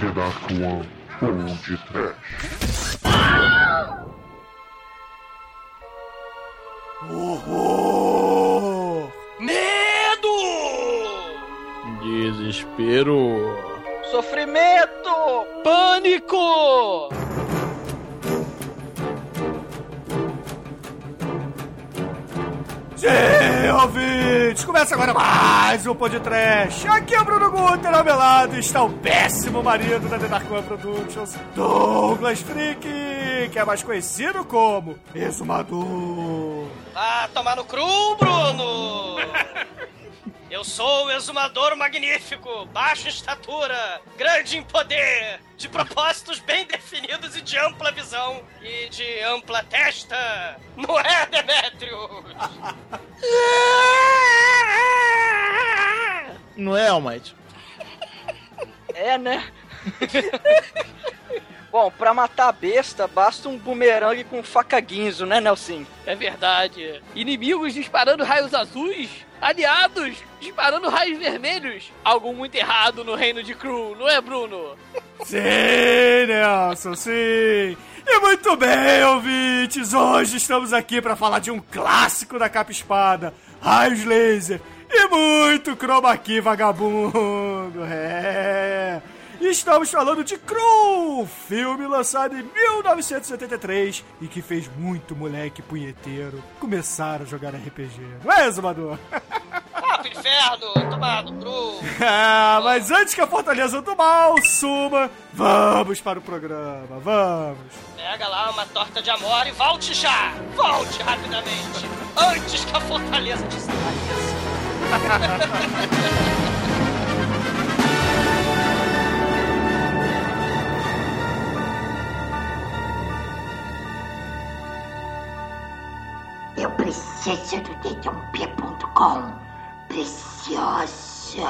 The Dark One Old Trash. Horror! Medo! Desespero. Sofrimento! Pânico! Sim, ouvintes! Começa agora mais um podcast. Aqui é o Bruno Guter, ao está o péssimo marido da The Dark One Productions, Douglas Freak, que é mais conhecido como Exumador. Ah, tomar no cru, Bruno! Eu sou o exumador magnífico, baixo em estatura, grande em poder, de propósitos bem definidos e de ampla visão e de ampla testa. Não é, Demetrius? Não é, Almighty? É, né? Bom, pra matar a besta, basta um bumerangue com faca guinzo, né, Nelson? É verdade. Inimigos disparando raios azuis, aliados disparando raios vermelhos. Algo muito errado no reino de Cru, não é, Bruno? Sim, Nelson, sim. E muito bem, ouvintes. Hoje estamos aqui para falar de um clássico da capa espada, Raios Laser. E muito chroma key vagabundo. É. Estamos falando de Cru, filme lançado em 1973 e que fez muito moleque punheteiro começar a jogar RPG. Não é, Exumador? Ah, pro inferno, tomar no cru. Ah, mas antes que a Fortaleza do Mal suma, vamos para o programa, vamos. Pega lá uma torta de amor e volte já! Volte rapidamente! Antes que a fortaleza desapareça! Eu preciso do dedãop.com. Preciosa.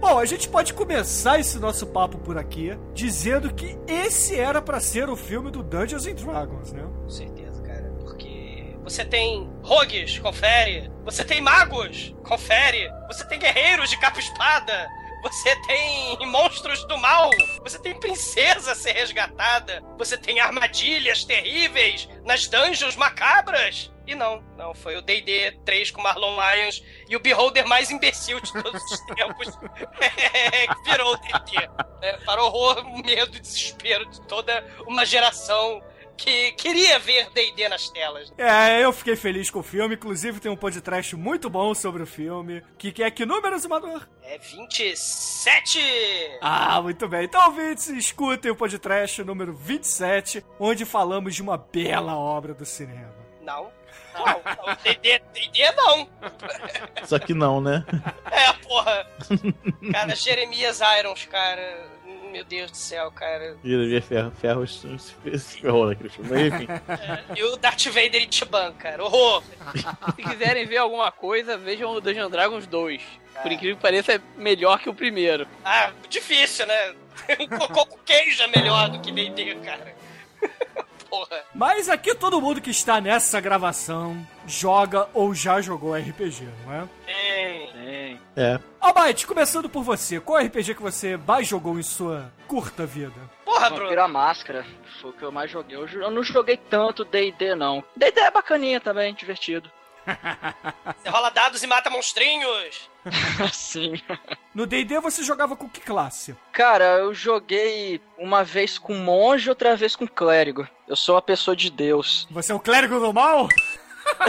Bom, a gente pode começar esse nosso papo por aqui dizendo que esse era pra ser o filme do Dungeons and Dragons, né? Com certeza, cara. Porque você tem rogues, confere. Você tem magos, confere. Você tem guerreiros de capa e espada. Você tem monstros do mal. Você tem princesa a ser resgatada. Você tem armadilhas terríveis nas dungeons macabras. E não, não, foi o D&D 3 com Marlon Lyons e o Beholder mais imbecil de todos os tempos é, que virou o D&D. É, para o horror, medo e desespero de toda uma geração que queria ver D&D nas telas. É, eu fiquei feliz com o filme, inclusive tem um podcast muito bom sobre o filme. Que, que é que número, Zumador? É 27! Ah, muito bem. Então, ouvintes, escutem o podcast número 27, onde falamos de uma bela obra do cinema. Não. Não, não. D&D, D&D não. Só que não, né? É, porra. Cara, Jeremias Irons, cara. Meu Deus do céu, cara. Vira ferro, ferro se ferrou naquele filme. Mas enfim. E o Darth Vader Ichiban, cara. Horror. Se quiserem ver alguma coisa, vejam o Dungeon Dragons 2. Por incrível que pareça, é melhor que o primeiro. Ah, difícil, né? Um cocô com queijo é melhor do que D&D, cara. Porra. Mas aqui todo mundo que está nessa gravação joga ou já jogou RPG, não é? Ei. É. Almighty, começando por você, qual RPG que você mais jogou em sua curta vida? Porra, Vampiro Bruno. a Máscara. Foi o que eu mais joguei. Eu, eu não joguei tanto D&D, não. D&D é bacaninha também, divertido. Você rola dados e mata monstrinhos. Sim. No D&D você jogava com que classe? Cara, eu joguei uma vez com monge, outra vez com clérigo. Eu sou uma pessoa de Deus. Você é o clérigo do mal?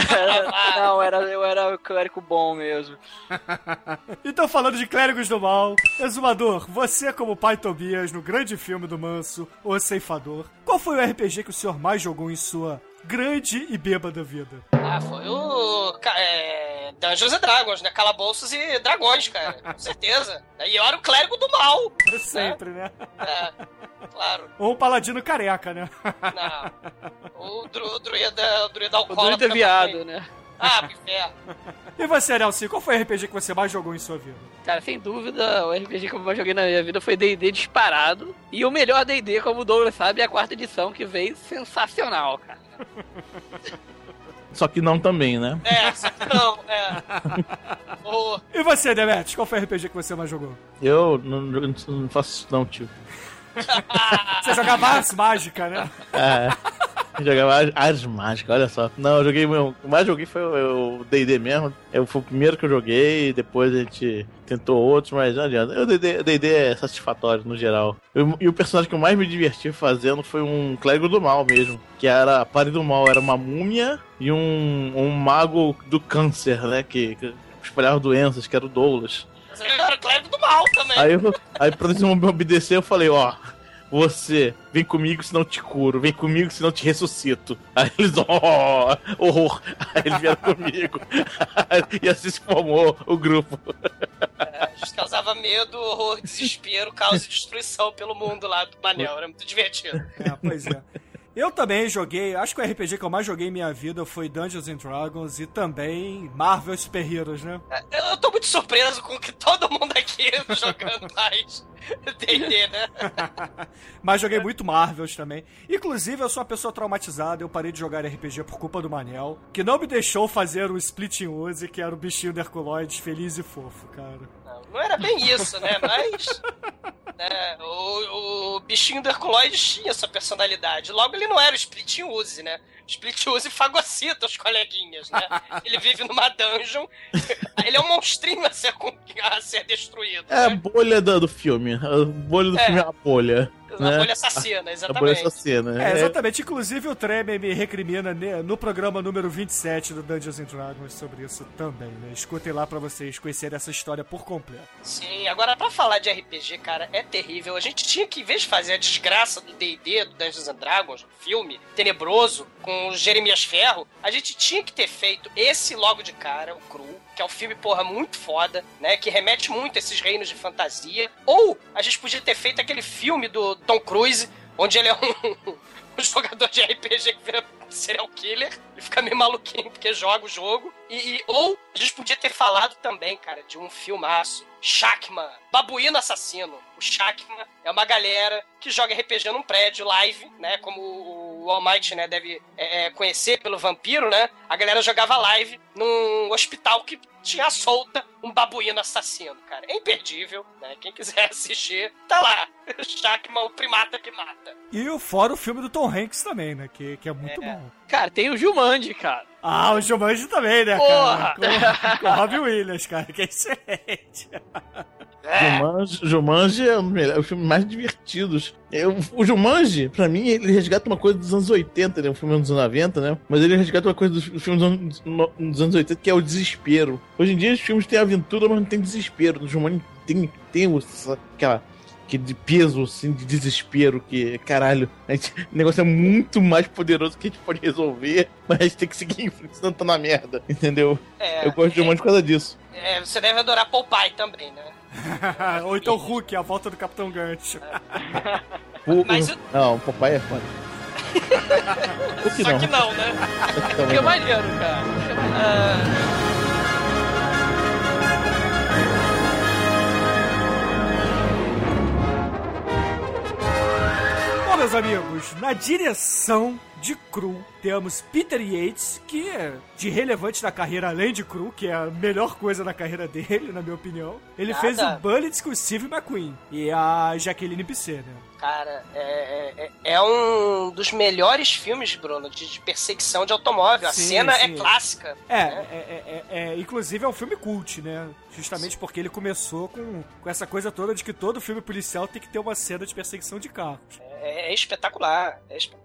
Era- não, era, eu era o clérigo bom mesmo. Então, falando de clérigos do mal, Exumador, você como pai Tobias no grande filme do Manso, O Ceifador, qual foi o RPG que o senhor mais jogou em sua grande e bêbada vida? Ah, foi o. É, Dungeons and Dragons, né? Calabouços e dragões, cara. Com certeza. E eu era o clérigo do mal. Sempre, né? É, claro. Ou um paladino careca, né? Não. O, dru, o druida, o druida O alcoólatra. druida viado, também. né? Ah, pro inferno. E você, Nelson, qual foi o RPG que você mais jogou em sua vida? Cara, sem dúvida, o RPG que eu mais joguei na minha vida foi D&D disparado. E o melhor D&D, como o Douglas sabe, é a quarta edição, que veio sensacional, cara. Só que não também, né? É, só que não, é. O jogou. E você, Demetrius, qual foi o RPG que você mais jogou? Eu não, não- faço isso não, tio. Você jogava Mágica, né? É. Eu jogava Ars- Ars Mágica, olha só. Não, eu joguei. O que mais joguei foi o o DD mesmo. Eu, foi o primeiro que eu joguei, depois a gente tentou outros, mas não adianta. O DD, o é satisfatório no geral. Eu- e o personagem que eu mais me diverti fazendo foi um clérigo do mal mesmo. Que era a parede do mal, era uma múmia e um, um mago do câncer, né? Que, que espalhava doenças, que era o Douglas. Você era clérigo do mal também. Aí, eu, aí pra eles me obedecer, eu falei, ó, você, vem comigo senão eu te curo, vem comigo senão eu te ressuscito. Aí eles, ó, horror. Aí eles vieram comigo. e assim se formou o grupo. A gente causava medo, horror, desespero, caos e destruição pelo mundo lá do Manel. Era muito divertido. É, pois é. Eu também joguei, acho que o RPG que eu mais joguei em minha vida foi Dungeons and Dragons e também Marvel Super Heroes, né? Eu eu tô muito surpreso com que todo mundo aqui jogando mais D&D, né? Mas joguei muito Marvels também. Inclusive, eu sou uma pessoa traumatizada, eu parei de jogar RPG por culpa do Manel, que não me deixou fazer o Splitting Use, que era o bichinho do Herculoides feliz e fofo, cara. Não, era bem isso, né? Mas. né, o, o bichinho do Herculoides tinha essa personalidade. Logo, ele não era o Split Use, né? Split Use fagocita os coleguinhas, né? Ele vive numa dungeon. Ele é um monstrinho a ser, a ser destruído. É a né? bolha do, do filme. A bolha do É. filme é a bolha. A né? bolha assassina, A bolha exatamente. assassina. É, exatamente. Inclusive, o Tremer me recrimina ne- no programa número 27 do Dungeons and Dragons sobre isso também, né? Escutem lá pra vocês conhecerem essa história por completo. Sim, agora pra falar de RPG, cara, é terrível. A gente tinha que, em vez de fazer a desgraça do D&D, do Dungeons and Dragons, filme tenebroso, com o Jeremias Ferro, a gente tinha que ter feito esse logo de cara, o Cru, que é um filme, porra, muito foda, né, que remete muito a esses reinos de fantasia. Ou a gente podia ter feito aquele filme do Tom Cruise, onde ele é um, um jogador de RPG que vira serial killer, ele fica meio maluquinho porque joga o jogo. E, e- ou a gente podia ter falado também, cara, de um filmaço. Shakman, Babuíno Assassino. O Shakman é uma galera que joga RPG num prédio live, né? Como o All Might, né, deve é, é, conhecer pelo vampiro, né? A galera jogava live num hospital que tinha solta um babuíno assassino, cara. É imperdível, né? Quem quiser assistir, tá lá. Shakman, o primata que mata. E o fora o filme do Tom Hanks também, né? Que, que é muito É. bom. Cara, tem o Jumanji, cara. Ah, o Jumanji também, né, Porra! cara? Com, com o Robin Williams, cara, que é excelente. É. Jumanji, Jumanji é um dos melhores- os filmes mais divertidos. Eu, o Jumanji, pra mim, ele resgata uma coisa dos anos 80, né? Um filme dos anos 90, né? Mas ele resgata uma coisa dos filmes dos anos, no- dos anos 80, que é o desespero. Hoje em dia, os filmes têm aventura, mas não tem desespero. No Jumanji tem, tem o- essa- aquela... Que de peso, assim, de desespero, que, caralho, gente- o negócio é muito mais poderoso que a gente pode resolver, mas a gente tem que seguir em frente, senão tá na merda, entendeu? É, Eu gosto de Jumanji por causa disso. é, você deve adorar Popeye também, né? Ou então Hulk, a volta do Capitão Gancho. O- Mas o- Não, o papai é que Só não? que não, né? Também Que é maneiro, cara. Ah, Bom, meus amigos, na direção de Cru, temos Peter Yates, que é de relevante na carreira além de Cru, que é a melhor coisa na carreira dele, na minha opinião. Ele Nada. fez o Bullets com o Steve McQueen e a Jaqueline Bisset, né? Cara, é, é, é um dos melhores filmes, Bruno, de, de perseguição de automóvel. A Sim, cena sim. é clássica. É, né? é, é, é- é- inclusive é um filme cult, né? Justamente porque ele começou com, com essa coisa toda de que todo filme policial tem que ter uma cena de perseguição de carros. É, é espetacular. É espetacular.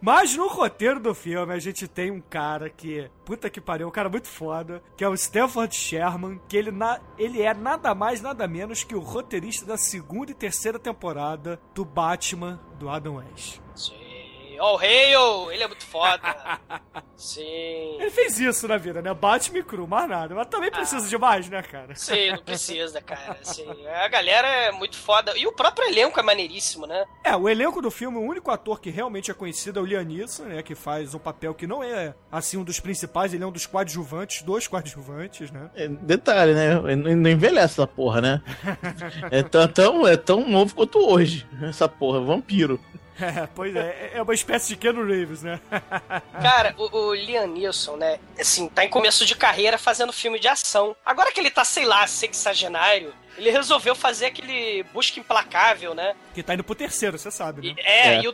Mas no roteiro do filme a gente tem um cara que, puta que pariu, um cara muito foda, que é o Stanford Sherman, que ele, na, ele é nada mais, nada menos que o roteirista da segunda e terceira temporada do Batman do Adam West. Sim. Oh, Hale! Ele é muito foda. Sim. Ele fez isso na vida, né? Batman e Cru, mais nada. Mas também precisa de mais, né, cara? Sim, não precisa, cara. Sim. A galera é muito foda. E o próprio elenco é maneiríssimo, né? É, o elenco do filme, o único ator que realmente é conhecido é o Liam Neeson, né? Que faz um papel que não é, assim, um dos principais, ele é um dos coadjuvantes, dois coadjuvantes, né? É, detalhe, né? Não não envelhece essa porra, né? É tão, tão- é tão novo quanto hoje, essa porra, vampiro. É, pois é, é uma espécie de Keanu Reeves, né? Cara, o, o Liam Neeson, né, assim, tá em começo de carreira fazendo filme de ação. Agora que ele tá, sei lá, sexagenário, ele resolveu fazer aquele Busca Implacável, né? Que tá indo pro terceiro, você sabe, E- né? é, É. e o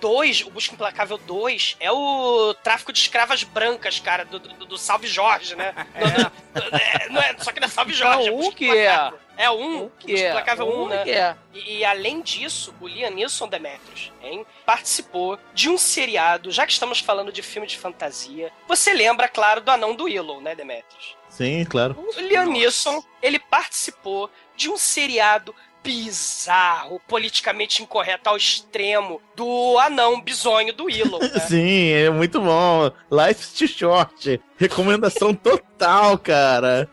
2, o Busca Implacável 2, é o tráfico de escravas brancas, cara, do, do, do Salve Jorge, né? Do- é, não é, só que não é Salve Jorge, Não, é um Busca que é. Implacável. É um, O que Busca é? Implacável 1, Um né? que é. E, e além disso, o Liam Neeson Demetrius, hein, participou de um seriado, já que estamos falando de filme de fantasia. Você lembra, claro, do Anão do Willow, né, Demetrius? Sim, claro. O Liam Neeson, ele participou de um seriado bizarro, politicamente incorreto ao extremo, do anão bizonho do Willow. né? Sim, é muito bom. Life's too short. Recomendação total, cara.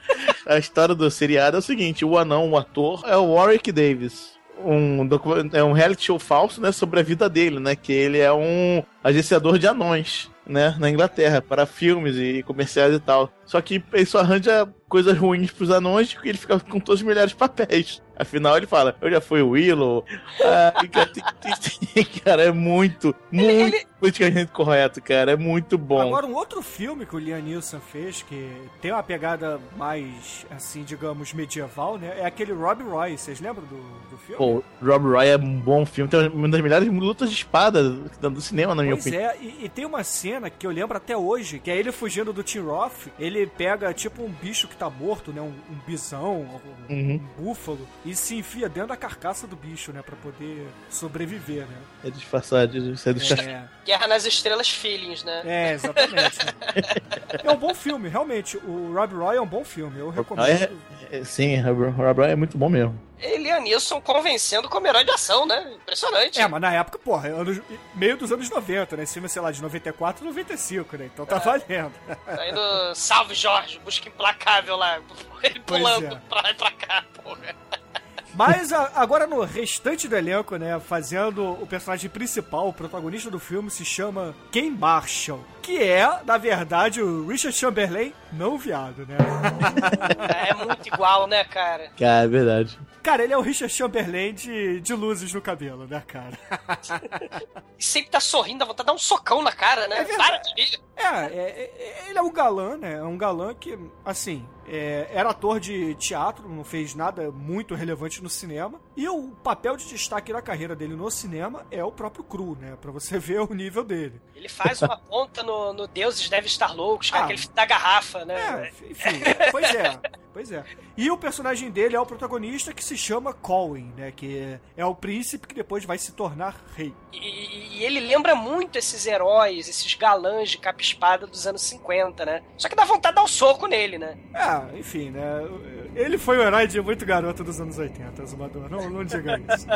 A história do seriado é o seguinte: o anão, o ator, é o Warwick Davis. Um, é um reality show falso, né, sobre a vida dele, né, que ele é um agenciador de anões, né, na Inglaterra, para filmes e comerciais e tal. Só que ele só arranja coisas ruins pros anões porque ele fica com todos os melhores papéis. Afinal, ele fala, eu já fui o Willow. Ah, e, cara, é muito, muito ele- politicamente correto, cara. É muito bom. Agora, um outro filme que o Liam Neeson fez, que tem uma pegada mais, assim, digamos, medieval, né? É aquele Rob Roy. Vocês lembram do, do filme? Pô, Rob Roy é um bom filme. Tem uma das melhores lutas de espada do cinema, na minha Pois opinião. é, e, e tem uma cena que eu lembro até hoje, que é ele fugindo do Tim Roth, ele pega tipo um bicho que tá morto, né, um, um bisão, um, Uhum. um búfalo, e se enfia dentro da carcaça do bicho, né, pra poder sobreviver, né. É disfarçado de ser disfarçado. É, Guerra nas Estrelas Feelings, né? é exatamente. é um bom filme, realmente, o Rob Roy é um bom filme, eu recomendo. É, sim, Rob Rob Roy é muito bom mesmo. E Liam Neeson convencendo como herói de ação, né? Impressionante. É, mas na época, porra, anos, meio dos anos 90, né? Esse filme, sei lá, de 94 95, né? Então tá valendo. Tá indo Salve Jorge, busca implacável lá. Ele pulando é. pra lá e pra cá, porra. Mas a- agora no restante do elenco, né, fazendo o personagem principal, o protagonista do filme, se chama Ken Marshall, que é, na verdade, o Richard Chamberlain não viado, né? É muito igual, né, cara? Cara, é verdade. Cara, ele é o Richard Chamberlain de, de luzes no cabelo, né, cara? E sempre tá sorrindo, dá vontade de dar um socão na cara, né? É verdade. Para de rir. É, é, é- ele é um galã, né? É um galã que, assim, é, era ator de teatro, não fez nada muito relevante no cinema. E o papel de destaque na carreira dele no cinema é o próprio Cru, né? Pra você ver o nível dele. Ele faz uma ponta no, no Deuses Deve Estar Loucos, cara, Ah. aquele da garrafa, né? É, enfim, pois é. Pois é. E o personagem dele é o protagonista que se chama Colin, né? Que é o príncipe que depois vai se tornar rei. E, e ele lembra muito esses heróis, esses galãs de capa e espada dos anos 50, né? Só que dá vontade de dar um soco nele, né? É, enfim, né? Ele foi o herói de muito garoto dos anos 80, Zumador. Não, não diga isso.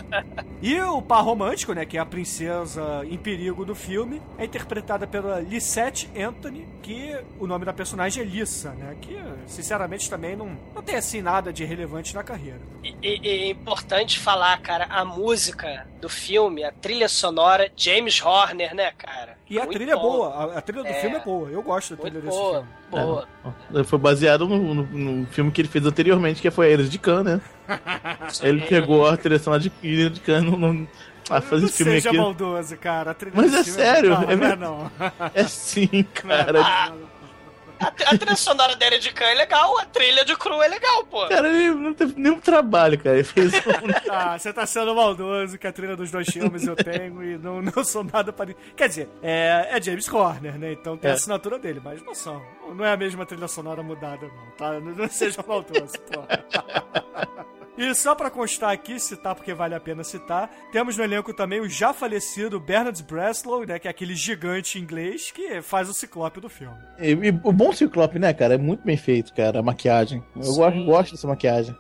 E o par romântico, né? Que é a princesa em perigo do filme, é interpretada pela Lisette Anthony, que o nome da personagem é Lissa, né? Que, sinceramente, também não, não tem assim nada de relevante na carreira. E- e é importante falar, cara, a música do filme, a trilha sonora, James Horner, né, cara? E a Muito trilha é bom. boa, a, a trilha do É. filme é boa. Eu gosto da trilha Muito desse boa, filme. boa. É, Foi baseado no, no- no filme que ele fez anteriormente, que foi a de Khan, né? Ele pegou a trilha sonora de Ilha de Khan no, no, a fazer não esse filme seja aqui. maldoso, cara. A trilha Mas é filme sério, Não, é não é não. É sim, cara. Ah, a, a trilha sonora dele de Khan é legal, a trilha de Cru é legal, pô. Cara, ele não teve nenhum trabalho, cara. Ele fez um... Ah, você tá sendo maldoso que a trilha dos dois filmes eu tenho e não, não sou nada para. Quer dizer, é, é James Horner, né? Então tem a É. assinatura dele, mas não são. Não é a mesma trilha sonora mudada, não, tá? Não, não seja maldoso, porra. E só pra constar aqui, citar porque vale a pena citar, temos no elenco também o já falecido Bernard Breslow, né, que é aquele gigante inglês que faz o ciclope do filme. E, e o bom Ciclope, né, cara? É muito bem feito, cara, a maquiagem. Eu gosto, gosto dessa maquiagem.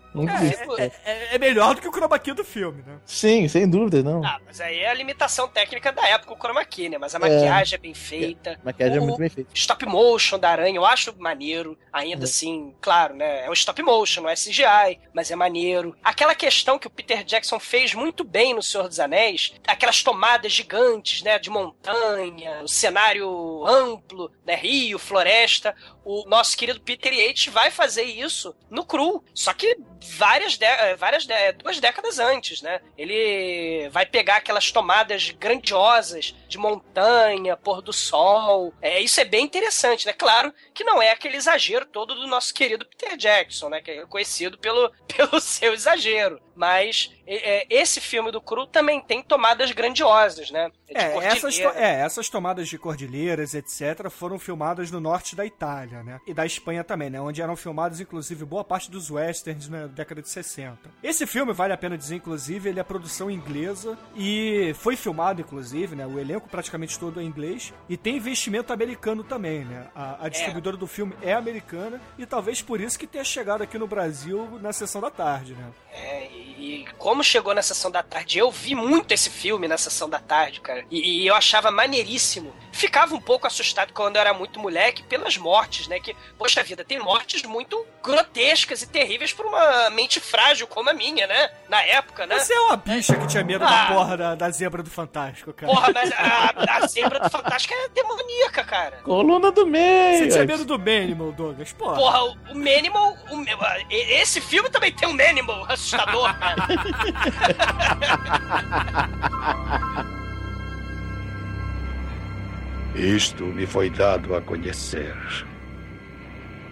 É, é- é- é melhor do que o chroma key do filme, né? Sim, sem dúvida, não. Ah, mas aí é a limitação técnica da época, o chroma key, né? Mas a maquiagem é, bem feita. A maquiagem é O- muito bem feita. Stop motion da aranha, eu acho maneiro. Ainda assim, claro, né? É o stop motion, não é CGI, mas é maneiro. Aquela questão que o Peter Jackson fez muito bem no Senhor dos Anéis, aquelas tomadas gigantes, né? De montanha, o cenário amplo, né? Rio, floresta. o nosso querido Peter Yates vai fazer isso no cru. Só que várias, eh, várias de duas décadas antes, né? Ele vai pegar aquelas tomadas grandiosas de montanha, pôr do sol. É, isso é bem interessante, né? Claro que não é aquele exagero todo do nosso querido Peter Jackson, né? Que é conhecido pelo, pelo seu exagero. Mas é, esse filme do Cru também tem tomadas grandiosas, né? De É, essas, to- é, essas tomadas de cordilheiras, etc., foram filmadas no norte da Itália, né? E da Espanha também, né? Onde eram filmados, inclusive, boa parte dos westerns na década de 60. Esse filme, vale a pena dizer, inclusive, ele é produção inglesa e foi filmado, inclusive, né? O elenco praticamente todo é inglês e tem investimento americano também, né? A, a distribuidora do filme é americana e talvez por isso que tenha chegado aqui no Brasil na sessão da tarde, né? E e como chegou na sessão da tarde, eu vi muito esse filme na sessão da tarde, cara. E, e eu achava maneiríssimo. Ficava um pouco assustado quando eu era muito moleque pelas mortes, né? Que, poxa vida, tem mortes muito grotescas e terríveis por uma mente frágil como a minha, né? Na época, né? Você é uma bicha que tinha medo Ah. da porra da, da zebra do Fantástico, cara. Porra, mas a, a zebra do Fantástico é demoníaca, cara. Coluna do Você meio. tinha medo do Manimal, Douglas, porra. Porra, o, o Manimal. o esse filme também tem um Manimal assustador, cara. Isto me foi dado a conhecer.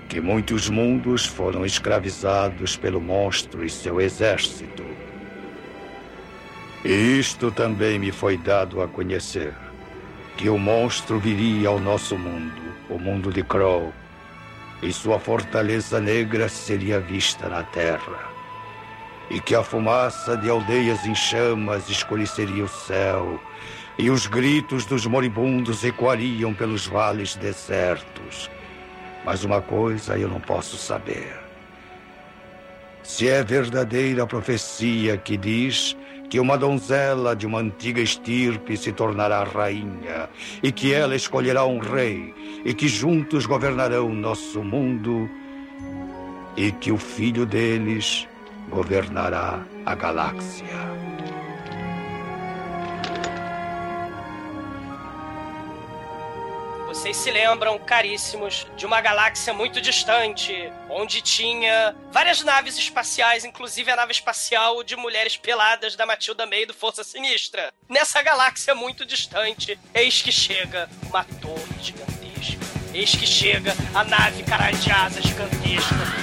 Que muitos mundos foram escravizados pelo monstro e seu exército. E isto também me foi dado a conhecer. Que o monstro viria ao nosso mundo, o mundo de Crow, e sua fortaleza negra seria vista na terra. E que a fumaça de aldeias em chamas escureceria o céu, e os gritos dos moribundos ecoariam pelos vales desertos. Mas uma coisa eu não posso saber. Se é verdadeira a profecia que diz que uma donzela de uma antiga estirpe se tornará rainha e que ela escolherá um rei e que juntos governarão nosso mundo e que o filho deles governará a galáxia. Vocês se lembram, caríssimos, de uma galáxia muito distante, onde tinha várias naves espaciais, inclusive a nave espacial de mulheres peladas da Matilda May do Força Sinistra. Nessa galáxia muito distante, eis que chega uma torre gigantesca. Eis que chega a nave caralho de asa gigantesca.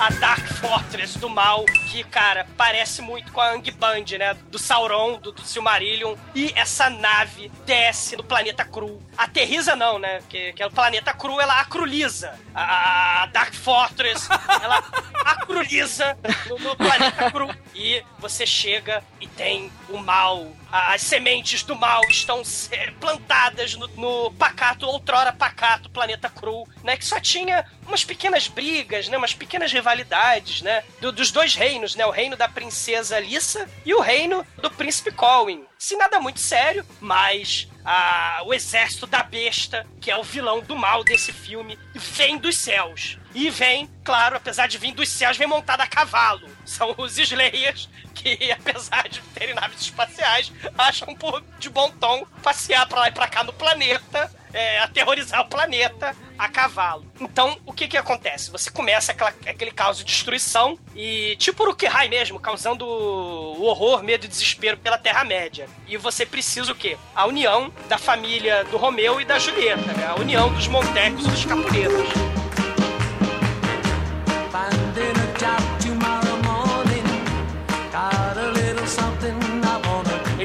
A Dark Fortress do mal, que, cara, parece muito com a Ang Band, né? Do Sauron, do, do Silmarillion. E essa nave desce no planeta Cru. Aterriza não, né? Porque que é o planeta Cru, ela acruliza. A, a Dark Fortress, ela acruliza no, no planeta Cru. E você chega e tem o mal. As sementes do mal estão plantadas no, no pacato, outrora pacato, planeta Cru, né? Que só tinha umas pequenas brigas, né? Umas pequenas rivalidades, né? do- dos dois reinos, né? O reino da princesa Lissa e o reino do príncipe Colwyn. Se nada muito sério, mas ah, o exército da besta, que é o vilão do mal desse filme, vem dos céus. E vem, claro, apesar de vir dos céus, vem montado a cavalo. São os Slayers que, apesar de terem naves espaciais, acham por, de bom tom passear pra lá e pra cá no planeta, é, aterrorizar o planeta a cavalo. Então, o que que acontece? Você começa aquela- aquele caos de destruição e, tipo Uruk-hai mesmo, causando o horror, medo e desespero pela Terra-média. E você precisa o quê? A união da família do Romeu e da Julieta, né? A união dos Montecos e dos Capuletos. Finding a job tomorrow morning.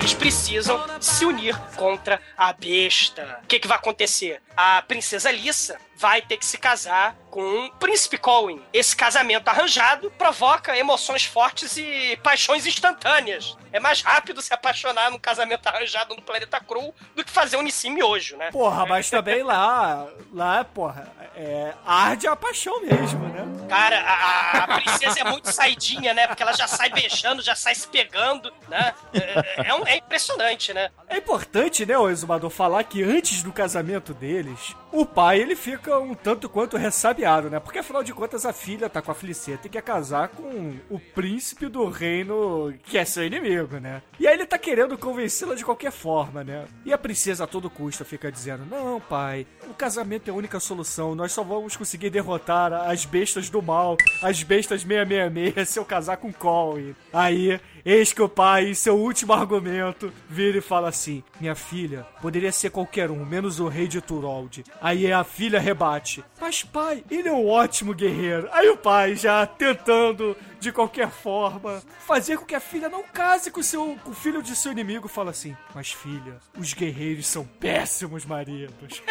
Eles precisam se unir contra a besta. O que, que vai acontecer? A princesa Lissa vai ter que se casar com o príncipe Colwyn. Esse casamento arranjado provoca emoções fortes e paixões instantâneas. É mais rápido se apaixonar num casamento arranjado no planeta Cru do que fazer um Nissim miojo, né? Porra, mas também lá, lá, porra, é, arde a paixão mesmo, né? Cara, a, a princesa é muito saidinha, né? Porque ela já sai beijando, já sai se pegando, né? É, é um- é impressionante, né? É importante, né, o exumador, falar que antes do casamento deles, o pai, ele fica fica um tanto quanto ressabiado, né? Porque afinal de contas a filha tá com a Feliceta e quer casar com o príncipe do reino que é seu inimigo, né? E aí ele tá querendo convencê-la de qualquer forma, né? E a princesa a todo custo fica dizendo: Não, pai, o casamento é a única solução. Nós só vamos conseguir derrotar as bestas do mal, as bestas 666, se eu casar com Colin. Aí Eis que o pai, em seu último argumento, vira e fala assim: Minha filha, poderia ser qualquer um, menos o rei de Turold. Aí a filha rebate: Mas pai, ele é um ótimo guerreiro. Aí o pai, já tentando de qualquer forma fazer com que a filha não case com, seu, com o filho de seu inimigo, fala assim: Mas filha, os guerreiros são péssimos maridos.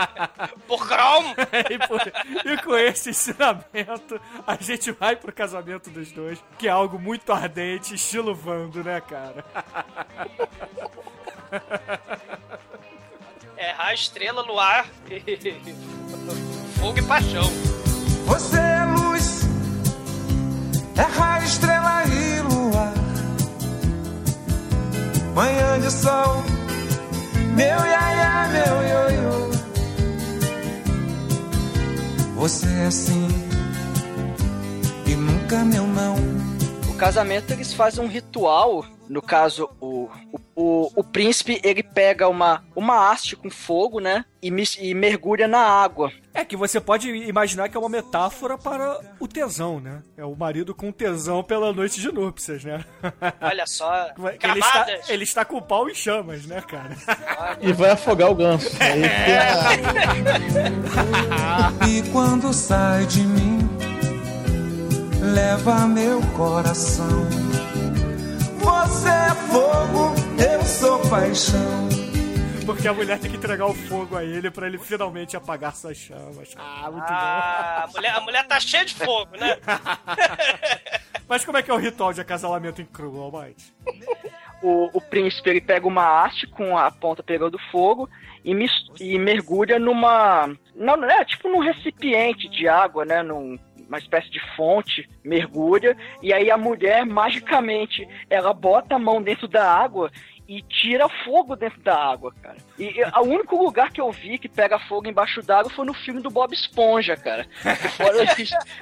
Por Grom! e, por- e com esse ensinamento, a gente vai pro casamento dos dois, que é algo muito ardente, estilo Vando, né, cara? É raio, estrela, luar, fogo e paixão. Você é é estrela e luar. Manhã de sol, meu iaia, meu ioiô. Você é assim e nunca meu não. O casamento eles fazem um ritual. No caso, o, o, o, o príncipe ele pega uma, uma haste com fogo, né? E, e mergulha na água. É que você pode imaginar que é uma metáfora para o tesão, né? É o marido com tesão pela noite de núpcias, né? Olha só, ele, está, ele está com o pau em chamas, né, cara? E vai afogar o ganso. Tem E quando sai de mim, leva meu coração. Você é fogo, eu sou paixão. Porque a mulher tem que entregar o fogo a ele pra ele finalmente apagar suas chamas. Ah, muito Ah, a mulher, a mulher tá cheia de fogo, né? bom. Mas como é que é o ritual de acasalamento em Cru, Almighty? O, o príncipe ele pega uma haste com a ponta pegando fogo e, mis- e mergulha numa. Não, não é tipo num recipiente de água, né? Num, uma espécie de fonte, mergulha, e aí a mulher, magicamente, ela bota a mão dentro da água e tira fogo dentro da água, cara. E o único lugar que eu vi que pega fogo embaixo d'água foi no filme do Bob Esponja, cara. Fora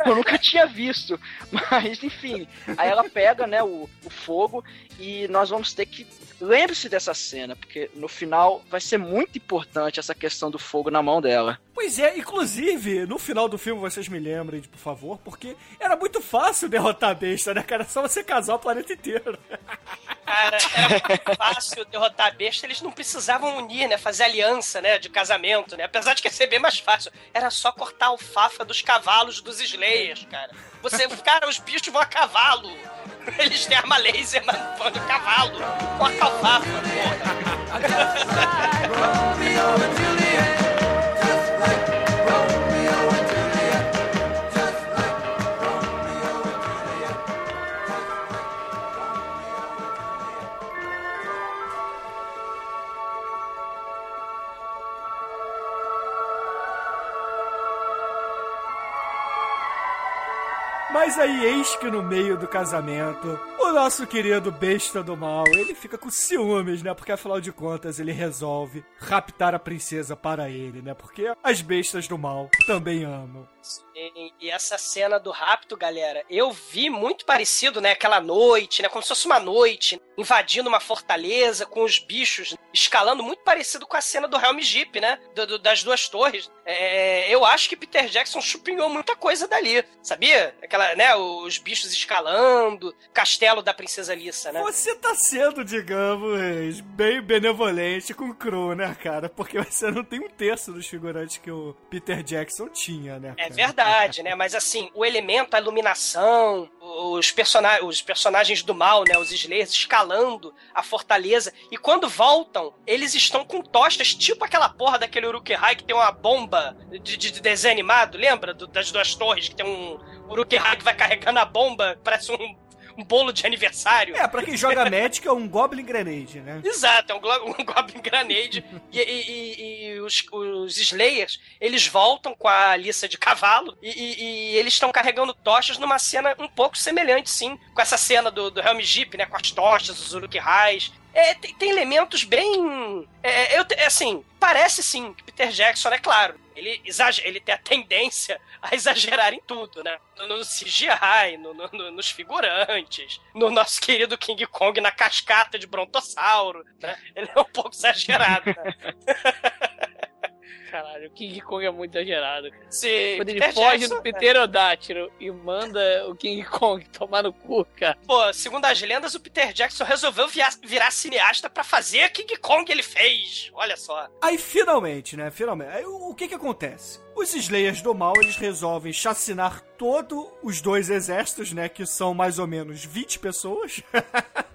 eu nunca tinha visto. Mas, enfim, aí ela pega, né, o, o fogo e nós vamos ter que. Lembre-se dessa cena, porque no final vai ser muito importante essa questão do fogo na mão dela. Pois é, inclusive, no final do filme, vocês me lembrem, por favor, porque era muito fácil derrotar a besta, né, cara? Só você casar o planeta inteiro. Cara, era muito fácil derrotar a besta, eles não precisavam unir, né? Fazer aliança, né? De casamento, né? Apesar de que ia ser bem mais fácil. Era só cortar a alfafa dos cavalos dos Slayers, cara. Você, cara, os bichos vão a cavalo. Eles têm arma laser, mas vão de cavalo. Corta a alfafa, porra. Mas aí, eis que no meio do casamento, o nosso querido besta do mal, ele fica com ciúmes, né? Porque afinal de contas, ele resolve raptar a princesa para ele, né? Porque as bestas do mal também amam. E, e essa cena do rapto, galera, eu vi muito parecido, né? Aquela noite, né? Como se fosse uma noite, invadindo uma fortaleza com os bichos escalando, muito parecido com a cena do Helm Jeep, né? Do- do- das duas torres. É, eu acho que Peter Jackson chupinhou muita coisa dali, sabia? Aquela, né? Os bichos escalando, castelo da princesa Lissa, né? Você tá sendo, digamos, bem benevolente com o Crow, né, cara? Porque você não tem um terço dos figurantes que o Peter Jackson tinha, né? É cara? Verdade, né? Mas assim, o elemento, a iluminação, os, persona os personagens do mal, né? Os Slayers escalando a fortaleza. E quando voltam, eles estão com tochas, tipo aquela porra daquele Uruk-hai que tem uma bomba de, de- de desenho animado, lembra? Do- das duas torres, que tem um Uruk-hai que vai carregando a bomba, parece um, um bolo de aniversário. É, pra quem joga Magic é um Goblin Grenade, né? Exato, é um, um Goblin Grenade. e- e os, os Slayers, eles voltam com a Alissa de cavalo e, e- e eles estão carregando tochas numa cena um pouco semelhante, sim, com essa cena do, do Helm Jeep, né? Com as tochas, os Uruk-hais. é, tem, tem elementos bem. É, eu, te- é assim, parece sim que Peter Jackson, é claro, ele, exager, ele tem a tendência a exagerar em tudo, né? No, no CGI, no- no- nos figurantes, no nosso querido King Kong na cascata de brontossauro, né? Ele é um pouco exagerado, né? Caralho, o King Kong é muito exagerado, cara. Sim, Quando ele Peter foge Jackson, do pterodátilo e manda o King Kong tomar no cu, cara. Pô, segundo as lendas, o Peter Jackson resolveu virar, virar cineasta pra fazer King Kong ele fez. Olha só. Aí finalmente, né? Finalmente. Aí o, o que que acontece? Os Slayers do Mal, eles resolvem chacinar todos os dois exércitos, né? Que são mais ou menos 20 pessoas.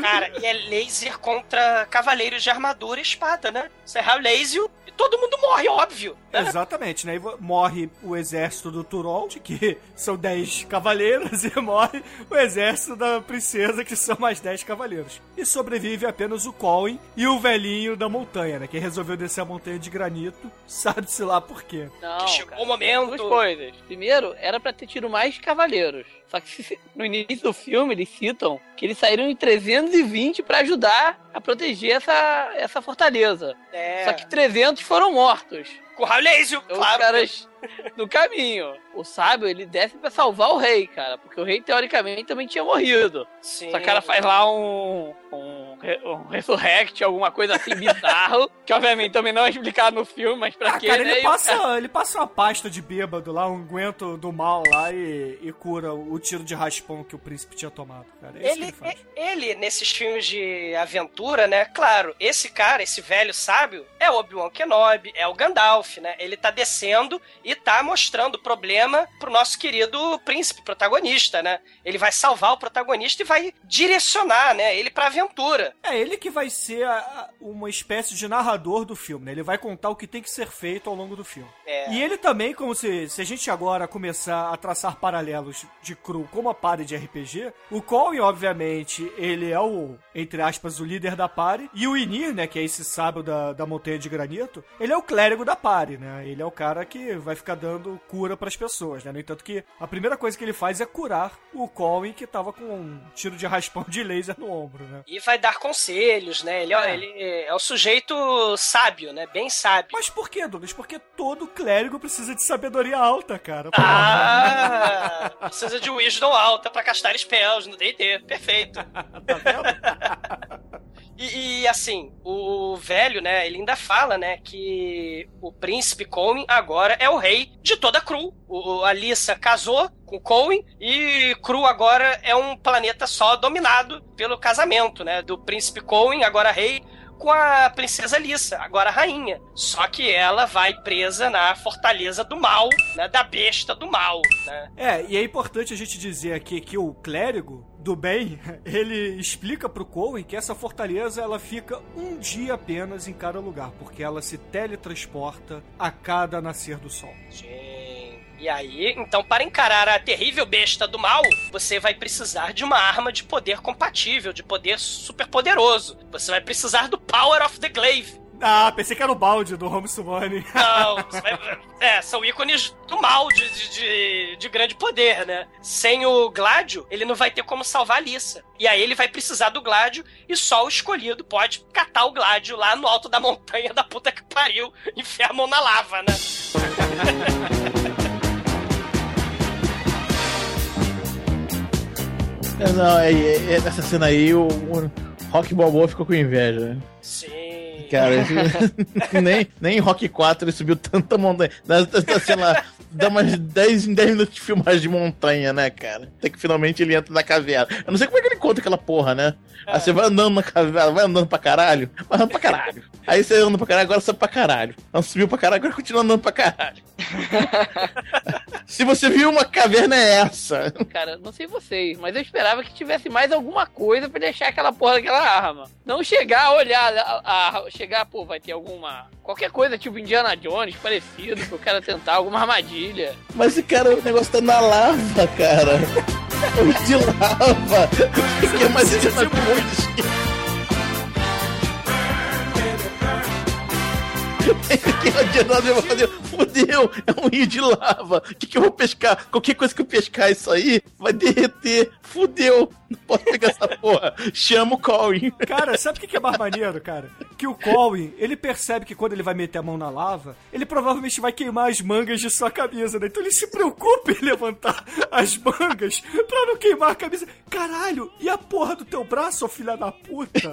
Cara, e é laser contra cavaleiros de armadura e espada, né? Serrar o laser e todo mundo morre, óbvio. Né? Exatamente, né? E morre o exército do Turold, que são 10 cavaleiros, e morre o exército da princesa, que são mais 10 cavaleiros. E sobrevive apenas o Colin e o velhinho da montanha, né? Que resolveu descer a montanha de granito, sabe-se lá por quê. Não, Chegou cara. o momento. Duas coisas. Primeiro, era pra ter tido mais cavaleiros. Só que no início do filme eles citam que eles saíram em 320 pra ajudar a proteger essa, essa fortaleza. É, Só que 300 foram mortos. com o raio laser, Então, claro. Os caras no caminho. O sábio, ele desce pra salvar o rei, cara. Porque o rei, teoricamente, também tinha morrido. Sim. Só que o cara faz lá um, um, um resurrect, alguma coisa assim bizarro. que obviamente também não é explicado no filme, mas pra Ah, quê, cara, né? ele passa, ele passa uma pasta de bêbado lá, um aguento do mal lá e, e cura o tiro de raspão que o príncipe tinha tomado, cara. É isso que Ele, ele faz. ele, nesses filmes de aventura, né? Claro, esse cara, esse velho sábio, é o Obi-Wan Kenobi, é o Gandalf, né? Ele tá descendo e tá mostrando o problema pro nosso querido príncipe protagonista, né? Ele vai salvar o protagonista e vai direcionar, né? Ele pra aventura. É ele que vai ser a- a- uma espécie de narrador do filme, né? Ele vai contar o que tem que ser feito ao longo do filme. É. E ele também, como se, se a gente agora começar a traçar paralelos de cru com uma party de RPG, o Colin, obviamente, ele é o, entre aspas, o líder da party, e o Inir, né, que é esse sábio da, da montanha de granito, ele é o clérigo da party, né? Ele é o cara que vai ficar dando cura pras pessoas, né? No entanto que a primeira coisa que ele faz é curar o Colin, que tava com um tiro de raspão de laser no ombro, né? E vai dar conselhos, né? Ele é, É. ele é o sujeito sábio, né? Bem sábio. Mas por que, Douglas? Porque todo clérigo precisa de sabedoria alta, cara. Ah! Precisa de wisdom alta pra castar spells no D&D. Perfeito. tá vendo? E, e, assim, o velho, né, ele ainda fala, né, que o príncipe Colin agora é o rei de toda Cru. O, a Lissa casou com Colin e Cru agora é um planeta só dominado pelo casamento, né, do príncipe Colin, agora rei, com a princesa Lissa, agora rainha. Só que ela vai presa na fortaleza do mal, né, da besta do mal, né. É, e é importante a gente dizer aqui que o clérigo do bem, ele explica pro Cohen que essa fortaleza ela fica um dia apenas em cada lugar, porque ela se teletransporta a cada nascer do sol. Sim. E aí, então, para encarar a terrível besta do mal, você vai precisar de uma arma de poder compatível, de poder super poderoso. Você vai precisar do Power of the Glaive. Ah, pensei que era o balde do Home Summoning. Não, é, são ícones do mal, de, de, de- de grande poder, né? Sem o Gládio, ele não vai ter como salvar a Lissa. E aí ele vai precisar do Gládio e só o escolhido pode catar o Gládio lá no alto da montanha da puta que pariu, enfiar a mão na lava, né? É, não, é, é- é- nessa cena aí o, o Rock Balboa ficou com inveja. né? Sim. Cara, nem, nem em Rock 4 ele subiu tanta montanha. Sei lá, dá umas 10 em 10 minutos de filmagem de montanha, né, cara? Até que finalmente ele entra na caverna. Eu não sei como é que ele conta aquela porra, né? Aí você vai andando na caverna, vai andando pra caralho, vai andando pra caralho. Aí você anda pra caralho, agora sobe pra caralho. Não subiu pra caralho, agora continua andando pra caralho. Se você viu uma caverna, é essa. Cara, não sei vocês, mas eu esperava que tivesse mais alguma coisa pra deixar aquela porra daquela arma. Não chegar, olhar, a, a- chegar, pô, vai ter alguma. Qualquer coisa, tipo Indiana Jones, parecido, pro cara tentar alguma armadilha. Mas esse cara, o negócio tá na lava, cara. É de lava. O que é mais Indiana Jones? Eu vou fazer. Fudeu, é um rio de lava. O que, que eu vou pescar? Qualquer coisa que eu pescar isso aí vai derreter. Fudeu. Não posso pegar essa porra. Chama o Colin. Cara, sabe o que que é mais maneiro, cara? Que o Colin, ele percebe que quando ele vai meter a mão na lava, ele provavelmente vai queimar as mangas de sua camisa, né? Então ele se preocupa em levantar as mangas pra não queimar a camisa. Caralho, e a porra do teu braço, filha da puta?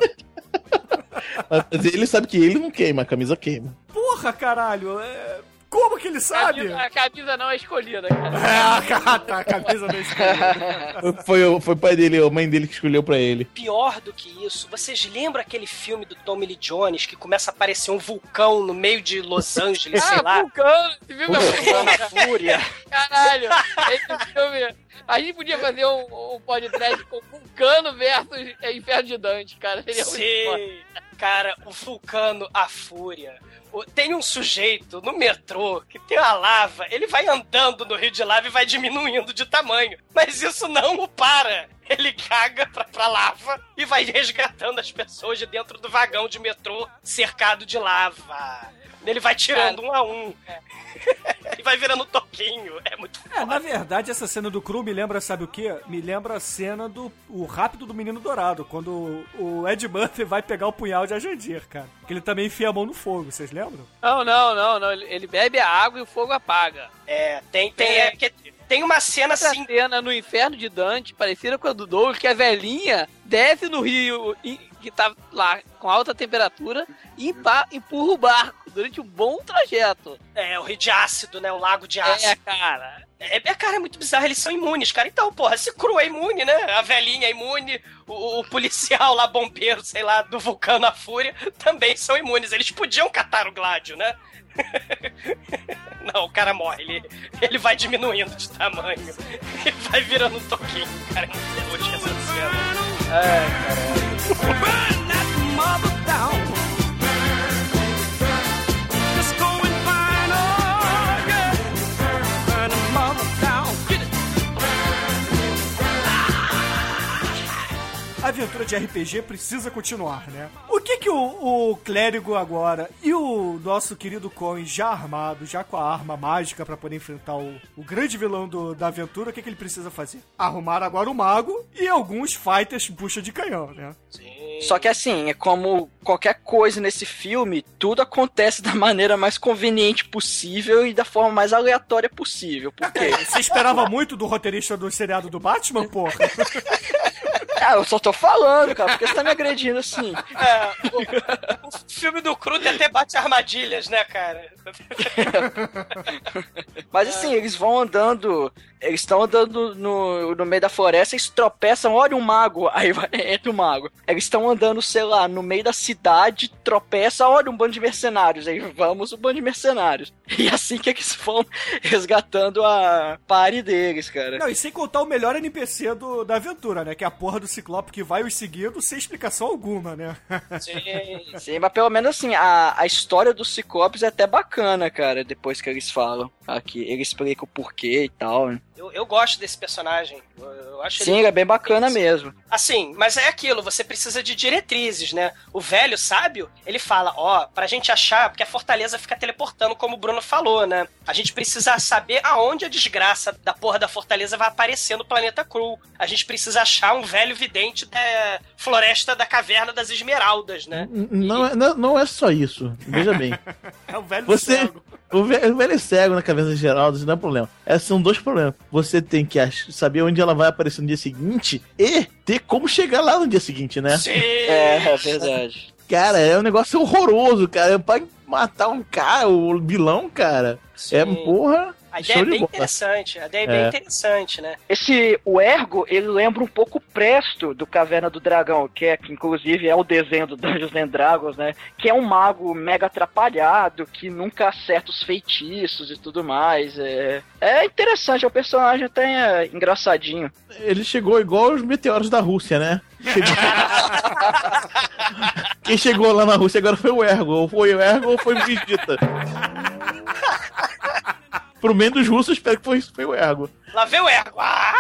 Mas ele sabe que ele não queima, a camisa queima. Porra, caralho, é... Como que ele sabe? Camisa- a camisa não é escolhida, cara. É, tá, a camisa da escolha. Foi, o- foi o pai dele, a mãe dele que escolheu pra ele. Pior do que isso, vocês lembram aquele filme do Tommy Lee Jones que começa a aparecer um vulcão no meio de Los Angeles, sei Ah, lá? Vulcano! Esse filme é Vulcano muito na Fúria. Caralho! Esse filme. A gente podia fazer um, um podcast com Vulcano versus é, Inferno de Dante, cara. Seria muito foda. Sim, cara, o vulcano, a fúria. Tem um sujeito no metrô que tem uma lava, ele vai andando no rio de lava e vai diminuindo de tamanho. Mas isso não o para. Ele caga pra, pra lava e vai resgatando as pessoas de dentro do vagão de metrô cercado de lava. Ele vai tirando um a um. e vai virando toquinho. É muito É, na verdade, essa cena do Cru me lembra, sabe o quê? Me lembra a cena do o Rápido do Menino Dourado, quando o Ed Murphy vai pegar o punhal de Ajandir, cara. Que ele também enfia a mão no fogo, vocês lembram? Não, não, não, não. Ele, bebe a água e o fogo apaga. É, tem, tem, é, porque tem uma cena Essa assim. cena no Inferno de Dante, parecida com a do Douglas, que a velhinha desce no rio e- que tá lá com alta temperatura e empurra o barco durante um bom trajeto. É, o rio de ácido, né? O lago de ácido. É, cara. É, é, cara, é muito bizarro, eles são imunes, cara. Então, porra, se cru é imune, né? A velhinha é imune, o, o policial lá, bombeiro, sei lá, do vulcano a fúria, também são imunes. Eles podiam catar o Gládio, né? Não, o cara morre, ele, ele vai diminuindo de tamanho e vai virando um toquinho, cara. É muito útil essa cena. Ai, caralho. A aventura de RPG precisa continuar, né? O que que o, o clérigo agora e o nosso querido Coin já armado, já com a arma mágica pra poder enfrentar o, o grande vilão do- da aventura, o que que ele precisa fazer? Arrumar agora o mago e alguns fighters bucha de canhão, né? Só que assim, é como qualquer coisa nesse filme, tudo acontece da maneira mais conveniente possível e da forma mais aleatória possível. Por quê? Você esperava muito do roteirista do seriado do Batman, porra? Ah, eu só tô falando, cara, porque você tá me agredindo assim. É, o, o filme do cru até bate armadilhas, né, cara? Mas assim, eles vão andando, eles estão andando no, no meio da floresta, eles tropeçam, olha um mago, aí vai, entra o mago. Eles estão andando, sei lá, no meio da cidade, tropeça, olha um bando de mercenários, aí vamos o bando de mercenários. E assim que eles vão resgatando a pare deles, cara. Não, e sem contar o melhor NPC do, da aventura, né? Que é a porra do Ciclope que vai os seguindo sem explicação alguma, né? Sim. Sim, mas pelo menos assim, a, a história dos Ciclopes é até bacana, cara, depois que eles falam aqui. Ele explica o porquê e tal, né? Eu, eu gosto desse personagem. Eu, eu acho Sim, ele... é bem bacana mesmo. Assim, mas é aquilo, você precisa de diretrizes, né? O velho sábio, ele fala, ó, pra gente achar, porque a fortaleza fica teleportando, como o Bruno falou, né? A gente precisa saber aonde a desgraça da porra da fortaleza vai aparecer no planeta Cru. A gente precisa achar um velho vidente da floresta da caverna das esmeraldas, né? Não, é- não, não é só isso. Veja bem. É o velho Você. cego. O ve- o velho é cego na cabeça geral, isso não é problema. Esses são dois problemas. Você tem que saber onde ela vai aparecer no dia seguinte e ter como chegar lá no dia seguinte, né? Sim! É, é verdade. Cara, é um negócio horroroso, cara. É pra matar um cara, o vilão, cara. É, Sim. porra. A ideia show é bem bola. interessante, a ideia é bem É. interessante, né? Esse, o Ergo, ele lembra um pouco o Presto do Caverna do Dragão, que é, que inclusive é o desenho do Dungeons and Dragons, né? Que é um mago mega atrapalhado, que nunca acerta os feitiços e tudo mais. É, é interessante, é um personagem até é, engraçadinho. Ele chegou igual os meteoros da Rússia, né? Chegou- Quem chegou lá na Rússia agora foi o Ergo. Ou foi o Ergo ou foi o Vegeta. Pro meio dos russos, espero que foi, foi o Ergo. Lá vem o Ergo! Ah!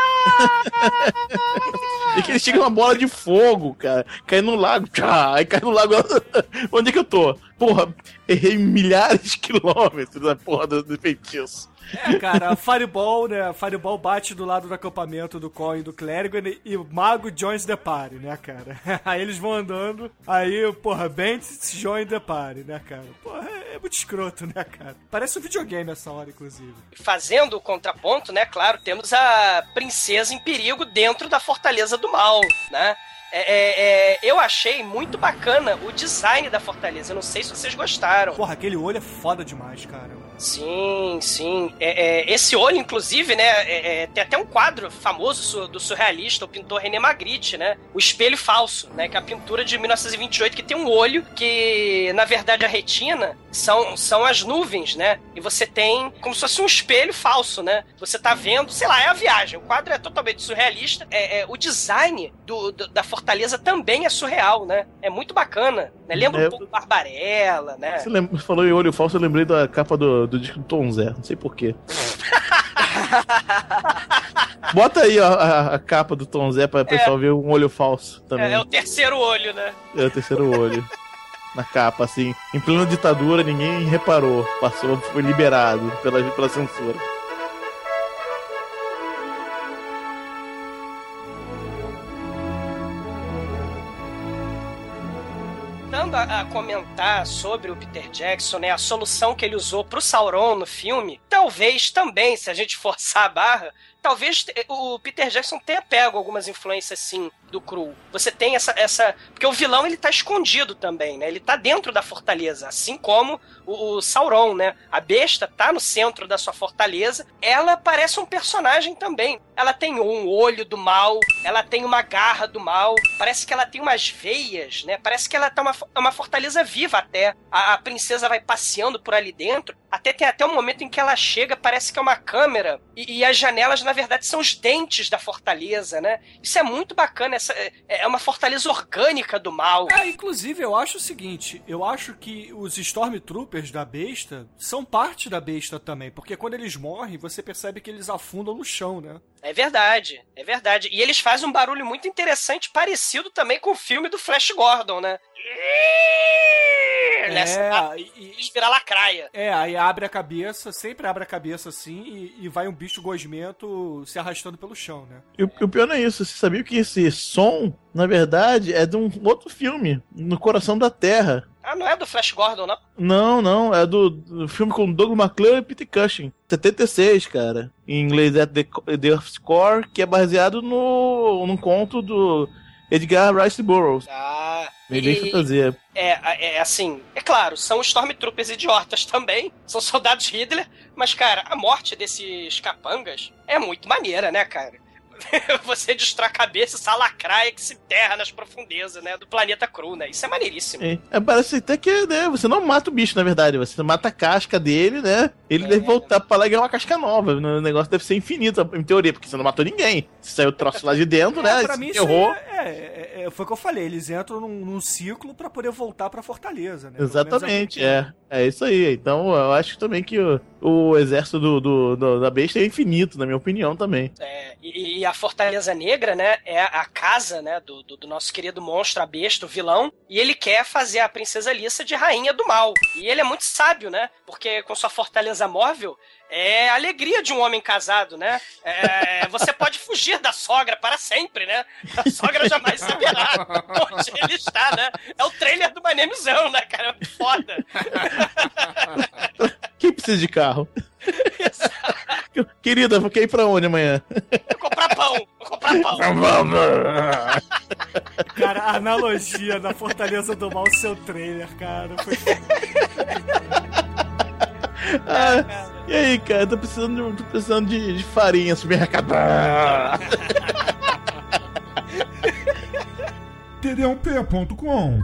E que ele chega uma bola de fogo, cara. Cai no lago. Tchá, aí cai no lago. Onde é que eu tô? Porra, errei milhares de quilômetros da porra do, do feitiço. É, cara, a Fireball, né? A Fireball bate do lado do acampamento do Coin e do Clérigo e, e o Mago joins the party, né, cara? Aí eles vão andando, aí, porra, Bendis join the party, né, cara? Porra, é, é muito escroto, né, cara? Parece um videogame essa hora, inclusive. Fazendo o contraponto, né, claro, temos a princesa em perigo dentro da Fortaleza do Mal, né? É, é, é, eu achei muito bacana o design da fortaleza. Eu não sei se vocês gostaram. Porra, aquele olho é foda demais, cara. Sim, sim. É, é, esse olho, inclusive, né? é- é, tem até um quadro famoso do surrealista, o pintor René Magritte, né? O Espelho Falso, né? Que é a pintura de 1928 que tem um olho que, na verdade, a retina são, são as nuvens, né? E você tem como se fosse um espelho falso, né? Você tá vendo, sei lá, é a viagem. O quadro é totalmente surrealista. É, é, o design do, do- da fortaleza também é surreal, né? É muito bacana. Né? Lembra É. um pouco Barbarella, né? Você lembra- falou em olho falso, eu lembrei da capa do, do disco do Tom Zé, não sei porquê. Bota aí ó, a, a capa do Tom Zé pra o pessoal ver um olho falso também. É, é o terceiro olho, né? É o terceiro olho. Na capa, assim. Em plena ditadura, ninguém reparou. Passou, foi liberado pela, pela censura. Voltando a, comentar sobre o Peter Jackson, né, a solução que ele usou pro Sauron no filme, talvez também, se a gente forçar a barra, talvez o Peter Jackson tenha pego algumas influências, sim, do Cru. Você tem essa, essa... Porque o vilão, ele tá escondido também, né? Ele tá dentro da fortaleza, assim como o, o Sauron, né? A besta tá no centro da sua fortaleza. Ela parece um personagem também. Ela tem um olho do mal, ela tem uma garra do mal, parece que ela tem umas veias, né? Parece que ela tá uma, fo- uma fortaleza viva até. A, a princesa vai passeando por ali dentro. Até tem até um momento em que ela chega, parece que é uma câmera. E, e as janelas, na verdade, são os dentes da fortaleza, né? Isso é muito bacana. Essa, é, é uma fortaleza orgânica do mal. É, inclusive, eu acho o seguinte: eu acho que os Stormtroopers da besta são parte da besta também, porque quando eles morrem, você percebe que eles afundam no chão, né? É verdade, é verdade. E eles fazem um barulho muito interessante, parecido também com o filme do Flash Gordon, né? Nessa É, e- e- lacraia. É, aí abre a cabeça, sempre abre a cabeça assim, e, e vai um bicho gosmento se arrastando pelo chão, né? E o, o pior não é isso. Você sabia que esse som, na verdade, é de um outro filme, No Coração da Terra. Ah, não é do Flash Gordon, não? Não, não, é do, do filme com Doug McClure e Peter Cushing. 76, cara. Em inglês é The, The Earth's Core, que é baseado no, num conto do Edgar Rice Burroughs. Ah, Meio bem e- fantasia. é, é assim, é claro, são Stormtroopers idiotas também, são soldados Hitler, mas, cara, a morte desses capangas é muito maneira, né, cara? Você destrói a cabeça, essa lacraia que se enterra nas profundezas, né, do planeta cru, né? Isso é maneiríssimo. É, é, parece até que né, você não mata o bicho, na verdade. Você mata a casca dele, né? Ele É. deve voltar pra lá e ganhar uma casca nova. O negócio deve ser infinito, em teoria, porque você não matou ninguém. Você saiu o troço lá de dentro, né? É, pra se mim, aí é, é- é- foi o que eu falei, eles entram num, num ciclo pra poder voltar pra Fortaleza, né? Exatamente, é. É isso aí. Então eu acho também que o, o exército do, do- do- da besta é infinito, na minha opinião também. É, e, e a Fortaleza Negra, né, é a casa, né, do, do, nosso querido monstro, a besta, o vilão, e ele quer fazer a princesa Alissa de rainha do mal. E ele é muito sábio, né, porque com sua fortaleza móvel, é a alegria de um homem casado, né? É, você pode fugir da sogra para sempre, né? A sogra jamais saberá onde ele está, né? É o trailer do Earl, né, cara? Foda. Quem precisa de carro? Querida, vou querer ir pra onde amanhã? Vou comprar pão, vou comprar pão. Cara, a analogia da Fortaleza do Mal, seu trailer, cara. Foi... Ah, e aí, cara, tô precisando, de- tô precisando de, de farinha, supermercado. td1p.com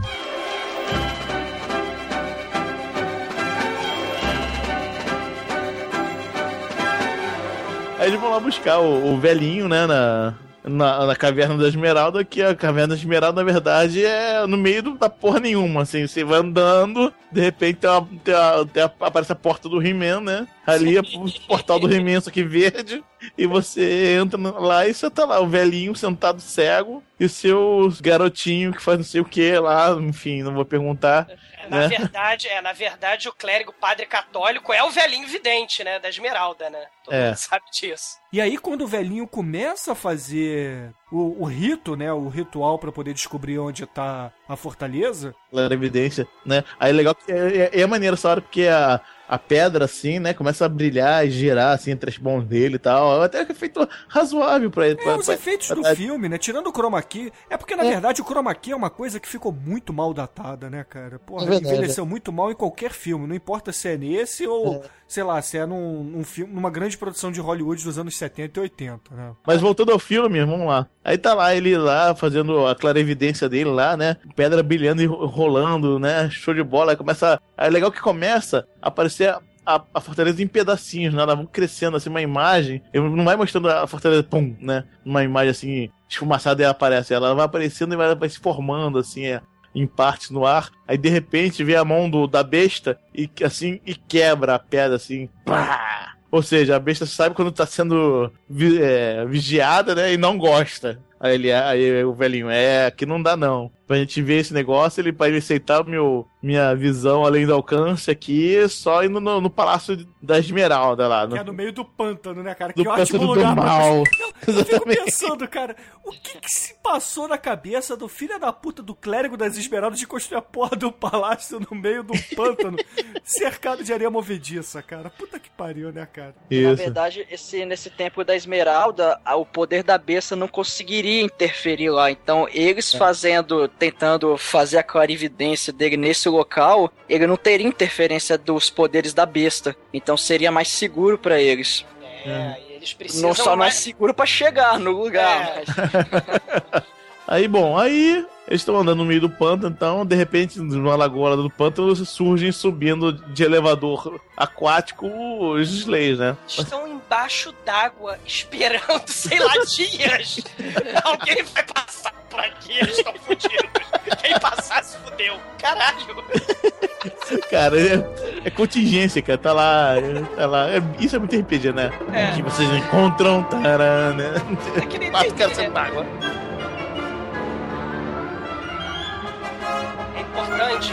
Aí eles vão lá buscar o, o velhinho, né, na, na, na Caverna da Esmeralda, que a Caverna da Esmeralda, na verdade, é no meio do- da porra nenhuma, assim, você vai andando, de repente tem uma, tem uma- tem aparece a porta do He-Man, né, ali é o portal do He-Man, só que verde, E você entra lá e você tá lá, o velhinho sentado cego e o seu garotinho que faz não sei o que lá, enfim, não vou perguntar. É, Na né? verdade, é, na verdade, o clérigo padre católico é o velhinho vidente, né? Da Esmeralda, né? Todo É. mundo sabe disso. E aí, quando o velhinho começa a fazer o, o rito, né? O ritual pra poder descobrir onde tá a fortaleza, Claro, evidência, né? Aí legal que é, é, é maneiro essa hora porque a, a pedra, assim, né, começa a brilhar e girar, assim, entre as mãos dele e tal. Até que é feito razoável pra ele. É, pra- os pra- efeitos pra- do filme, né? Tirando o chroma key. É porque, na É. verdade, o chroma key é uma coisa que ficou muito mal datada, né, cara? Porra, É envelheceu muito mal em qualquer filme. Não importa se é nesse ou, sei lá, se é num, num filme, numa grande produção de Hollywood dos anos 70 e 80, né? Mas voltando ao filme, vamos lá. Aí tá lá ele lá fazendo a clarevidência dele lá, né? Pedra brilhando e ro- rolando, né? Show de bola. Aí começa. É legal que começa a aparecer a, a, a fortaleza em pedacinhos, né? Ela vai crescendo assim, uma imagem. Ele não vai mostrando a fortaleza, pum, né? Uma imagem assim, esfumaçada e ela aparece. Ela vai aparecendo e vai, vai se formando, assim, é, em partes no ar. Aí de repente vê a mão do, da besta e assim e quebra a pedra assim. Pá! Ou seja, a besta sabe quando tá sendo é, vigiada, né? E não gosta. Aí ele, aí o velhinho, é, aqui não dá não. Pra gente ver esse negócio, ele para ele aceitar meu, minha visão além do alcance aqui, só indo no, no Palácio da Esmeralda lá. Que No, é no meio do pântano, né, cara? do que ótimo pântano do lugar pra- mal. Eu fico pensando, cara, o que, que se passou na cabeça do filho da puta do clérigo das Esmeraldas de construir a porra do palácio no meio do pântano, cercado de areia movediça, cara? Puta que pariu, né, cara? Na Isso. verdade, esse, nesse tempo da Esmeralda, o poder da besta não conseguiria interferir lá. Então, eles É. fazendo, tentando fazer a clarividência dele nesse local, ele não teria interferência dos poderes da besta. Então, seria mais seguro pra eles. É, e eles precisam. Não só é mais- seguro pra chegar no lugar, É. mas Aí, bom, aí eles estão andando no meio do pântano, então, de repente, numa lagoa do pântano, surgem subindo de elevador aquático os Slays, né? Estão embaixo d'água esperando, sei lá, dias. Alguém vai passar por aqui, eles estão fodidos. Quem passar se fudeu. Caralho. Cara, é, é contingência, cara. Tá lá, tá lá. É- isso é muito RPG, né? É. Que vocês encontram, tará, né? É que nem Quatro caras D&D, importante,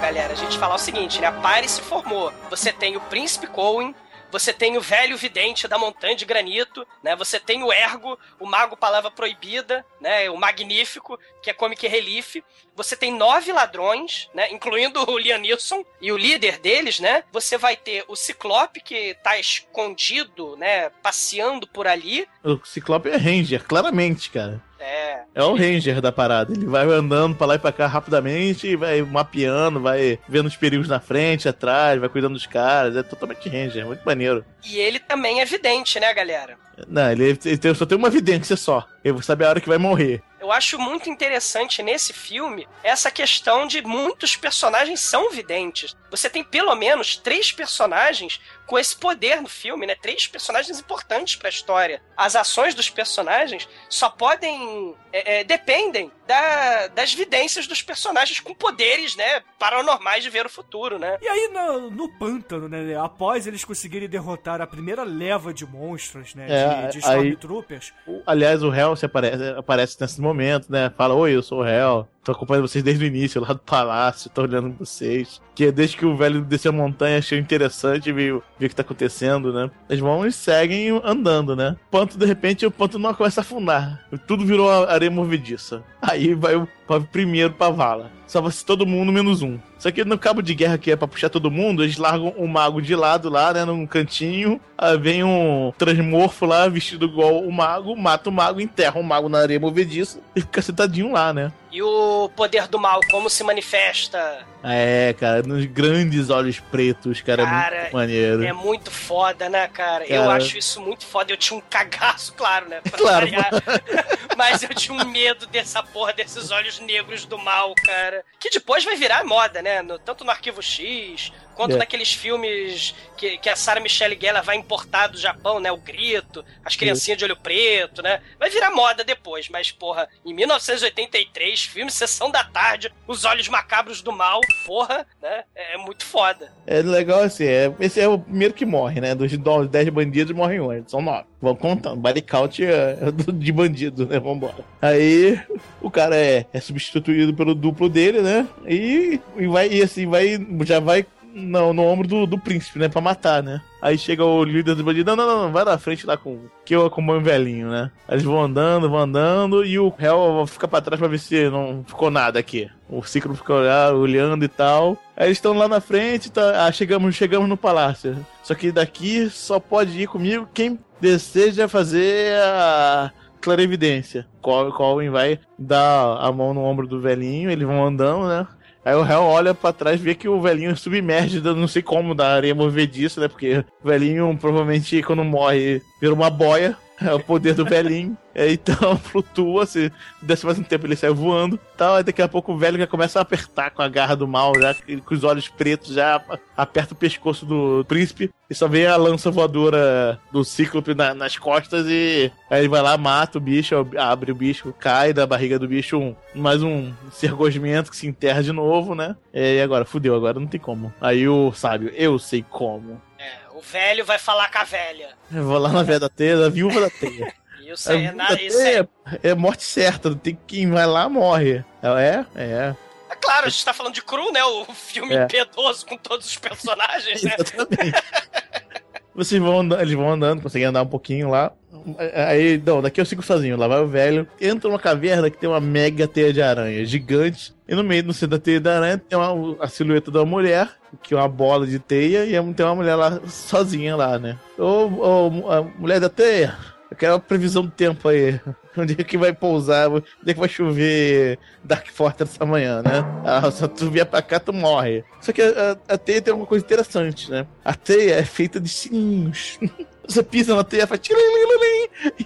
galera, a gente falar o seguinte, né? A Pare se formou. Você tem o Príncipe Cohen, você tem o velho vidente da montanha de granito, né? Você tem o Ergo, o mago palavra proibida, né? O magnífico, que é Comic Relief. Você tem nove ladrões, né? Incluindo o Liam Neeson e o líder deles, né? Você vai ter o Ciclope, que tá escondido, né? Passeando por ali. O Ciclope é Ranger, claramente, cara. É. É o Ranger da parada. Ele vai andando pra lá e pra cá rapidamente, e vai mapeando, vai vendo os perigos na frente, atrás, vai cuidando dos caras. É totalmente Ranger, muito maneiro. E ele também é vidente, né, galera? Não, ele, ele tem- só tem uma evidência só. Ele sabe a hora que vai morrer. Eu acho muito interessante nesse filme essa questão de muitos personagens são videntes. Você tem pelo menos três personagens com esse poder no filme, né? Três personagens importantes pra história. As ações dos personagens só podem. é, é, dependem da- das vidências dos personagens com poderes, né? Paranormais de ver o futuro, né? E aí, no, no pântano, né? Após eles conseguirem derrotar a primeira leva de monstros, né? É, de, de Stormtroopers. Aliás, o Hell se aparece, aparece nesse momento, né? Fala, oi, eu sou o Hell. Tô acompanhando vocês desde o início, lá do palácio, tô olhando vocês. Que desde que o velho desceu a montanha, achei interessante ver, ver o que tá acontecendo, né? Eles vão e seguem andando, né? O ponto, de repente, o ponto não começa a afundar. Tudo virou areia movediça. Aí vai o vai primeiro pra vala. Salva-se todo mundo menos um. Só que no cabo de guerra que é pra puxar todo mundo, eles largam o mago de lado lá, né? Num cantinho. Aí vem um transmorfo lá, vestido igual o mago, mata o mago, enterra o mago na areia movediça e fica sentadinho lá, né? E o poder do mal, como se manifesta? É, cara, nos grandes olhos pretos, cara, Cara, é muito maneiro. É muito foda, né, cara? Eu Cara. acho isso muito foda. Eu tinha um cagaço, claro, né? Pra Claro. Mas eu tinha um medo dessa porra, desses olhos negros do mal, cara. Que depois vai virar moda, né? No- tanto no Arquivo X, quanto É. naqueles filmes que, que a Sarah Michelle Gellar vai importar do Japão, né? O Grito, as criancinhas de olho preto, né? Vai virar moda depois, mas, porra, em 1983, filme Sessão da Tarde, Os Olhos Macabros do Mal, porra, né? É muito foda. É legal assim, é, esse é o primeiro que morre, né? Dos 10 bandidos morrem um, são nove. Vamos contar. Body count é, é de bandido, né? Vambora. Aí o cara é, é substituído pelo duplo dele, né? E, e vai, e assim, vai. Já vai no, no ombro do, do príncipe, né? Pra matar, né? Aí chega o líder do bandido, não, não, não, vai na frente lá com que eu acompanho o velhinho, né? Eles vão andando, vão andando, e o réu fica pra trás pra ver se não ficou nada aqui. O ciclo fica olhando e tal. Aí eles estão lá na frente, tá, ah, chegamos, chegamos no palácio. Só que daqui só pode ir comigo quem deseja fazer a clarividência. Col- Colin vai dar a mão no ombro do velhinho, eles vão andando, né? Aí o réu olha pra trás e vê que o velhinho submerge, não sei como, da areia movediça, né? Porque o velhinho provavelmente quando morre vira uma boia. É o poder do velhinho. É, então flutua, se desse mais um tempo ele sai voando tal. Aí daqui a pouco o velho já começa a apertar com a garra do mal, já com os olhos pretos, já aperta o pescoço do príncipe e só vê a lança voadora do cíclope na- nas costas e aí ele vai lá, mata o bicho, abre o bicho, cai da barriga do bicho um, mais um sergosmento que se enterra de novo, né? E agora, fudeu, agora não tem como. Aí o sábio, eu sei como. É, o velho vai falar com a velha. Eu vou lá na velha da teia, da viúva da teia. Isso é, na, isso é, é morte certa, tem quem vai lá morre. É, é. é claro, a gente tá falando de Cru, né? O filme É. impiedoso com todos os personagens, né? Exatamente. Vocês vão andando, eles vão andando, conseguem andar um pouquinho lá. Aí, não, daqui eu sigo sozinho. Lá vai o velho. Entra numa caverna que tem uma mega teia de aranha gigante. E no meio, no centro da teia de aranha, tem uma, a silhueta uma mulher, que é uma bola de teia, e tem uma mulher lá sozinha lá, né? Ô, ô, a mulher da teia, eu quero uma previsão do tempo aí. Onde é que vai pousar? Onde é que vai chover Dark Fortress essa manhã, né? Ah, se tu vier pra cá, tu morre. Só que a, a- a teia tem uma coisa interessante, né? A teia é feita de sininhos. Você pisa na teia, faz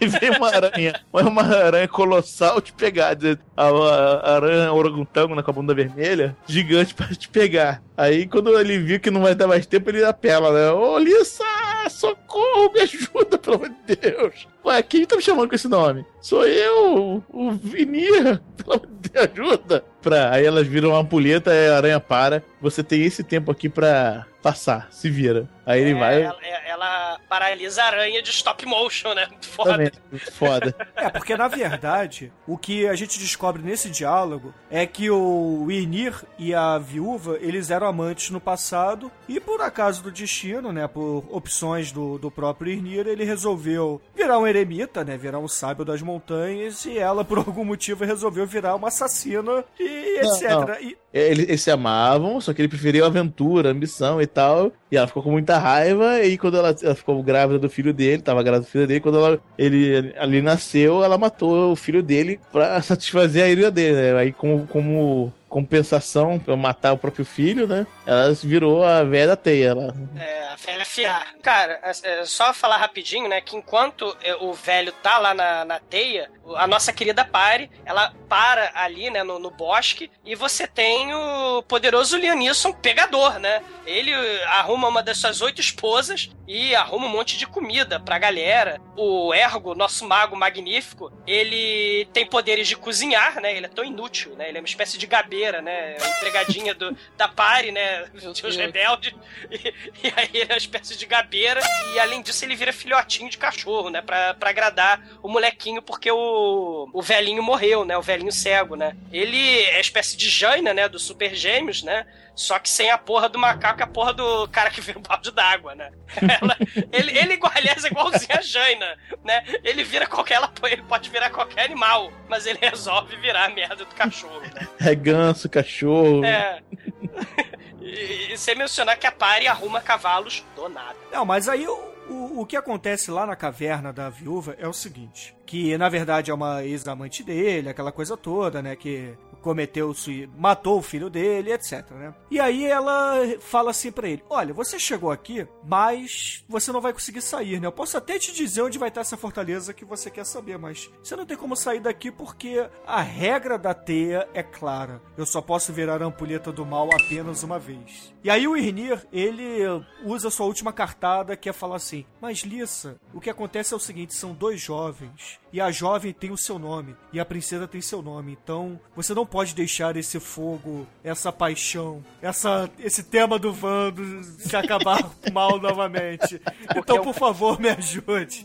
e vem uma aranha. Uma aranha colossal te pegar. A, a- aranha orangotango com a bunda vermelha, gigante pra te pegar. Aí quando ele viu que não vai dar mais tempo, ele apela, né? Ô, Lissa, socorro, me ajuda, pelo amor de Deus. Ué, quem tá me chamando com esse nome? Sou eu, o Vinir, pelo amor de Deus, ajuda. Pra... Aí elas viram uma ampulheta, a aranha para. Você tem esse tempo aqui pra passar, se vira. Aí ele É, vai. ela, ela paralisa a aranha de stop motion, né? Muito foda. Também, foda. É, porque na verdade, o que a gente descobre nesse diálogo é que o Ynir e a viúva, eles eram amantes no passado e por acaso do destino, né, por opções do, do próprio Ynir, ele resolveu virar um eremita, né, virar um sábio das montanhas e ela, por algum motivo, resolveu virar uma assassina e Não, etc. não. E, Eles, eles se amavam, só que ele preferiu aventura, ambição e tal. E ela ficou com muita raiva. E quando ela, ela ficou grávida do filho dele, tava grávida do filho dele, quando ela, ele ali nasceu, ela matou o filho dele pra satisfazer a ira dele. Né? Aí, como, como compensação pra matar o próprio filho, né? Ela virou a velha teia. Ela... É, a velha fiar. Cara, é, é, só falar rapidinho, né? Que enquanto é, o velho tá lá na, na teia, a nossa querida Pare, ela para ali, né, no, no bosque, e você tem o poderoso Lianisson pegador, né? Ele eh, arruma uma das suas oito esposas e arruma um monte de comida pra galera. O Ergo, nosso mago magnífico, ele tem poderes de cozinhar, né? Ele é tão inútil, né? Ele é uma espécie de gabeira, né? A empregadinha do, da Pare, né? Meu Os rebeldes. E, e aí ele é uma espécie de gabeira. E além disso, ele vira filhotinho de cachorro, né? Pra, pra agradar o molequinho, porque o, o velhinho morreu, né? O velhinho cego, né? Ele é espécie de Jaina, né? Do Super Gêmeos, né? Só que sem a porra do macaco e a porra do cara que vira um balde d'água, né? Ela- ele, ele, igual- aliás, é igualzinho a Jaina, né? Ele vira qualquer. ela- Ele pode virar qualquer animal, mas ele resolve virar a merda do cachorro, né? É ganso, cachorro. É. E, e sem mencionar que a Pari arruma cavalos do nada. Não, mas aí o, o, o que acontece lá na caverna da viúva é o seguinte: que na verdade é uma ex-amante dele, aquela coisa toda, né? Que cometeu, matou o filho dele, etc, né? E aí ela fala assim pra ele: Olha, você chegou aqui, mas você não vai conseguir sair, né? Eu posso até te dizer onde vai estar essa fortaleza que você quer saber, mas você não tem como sair daqui porque a regra da teia é clara. Eu só posso virar a ampulheta do mal apenas uma vez. E aí o Irnir, ele usa sua última cartada, que é falar assim: Mas Lissa, o que acontece é o seguinte: são dois jovens E a jovem tem o seu nome. E a princesa tem seu nome. Então, você não pode deixar esse fogo, essa paixão, essa, esse tema do Vando se acabar mal novamente. Então, por favor, me ajude.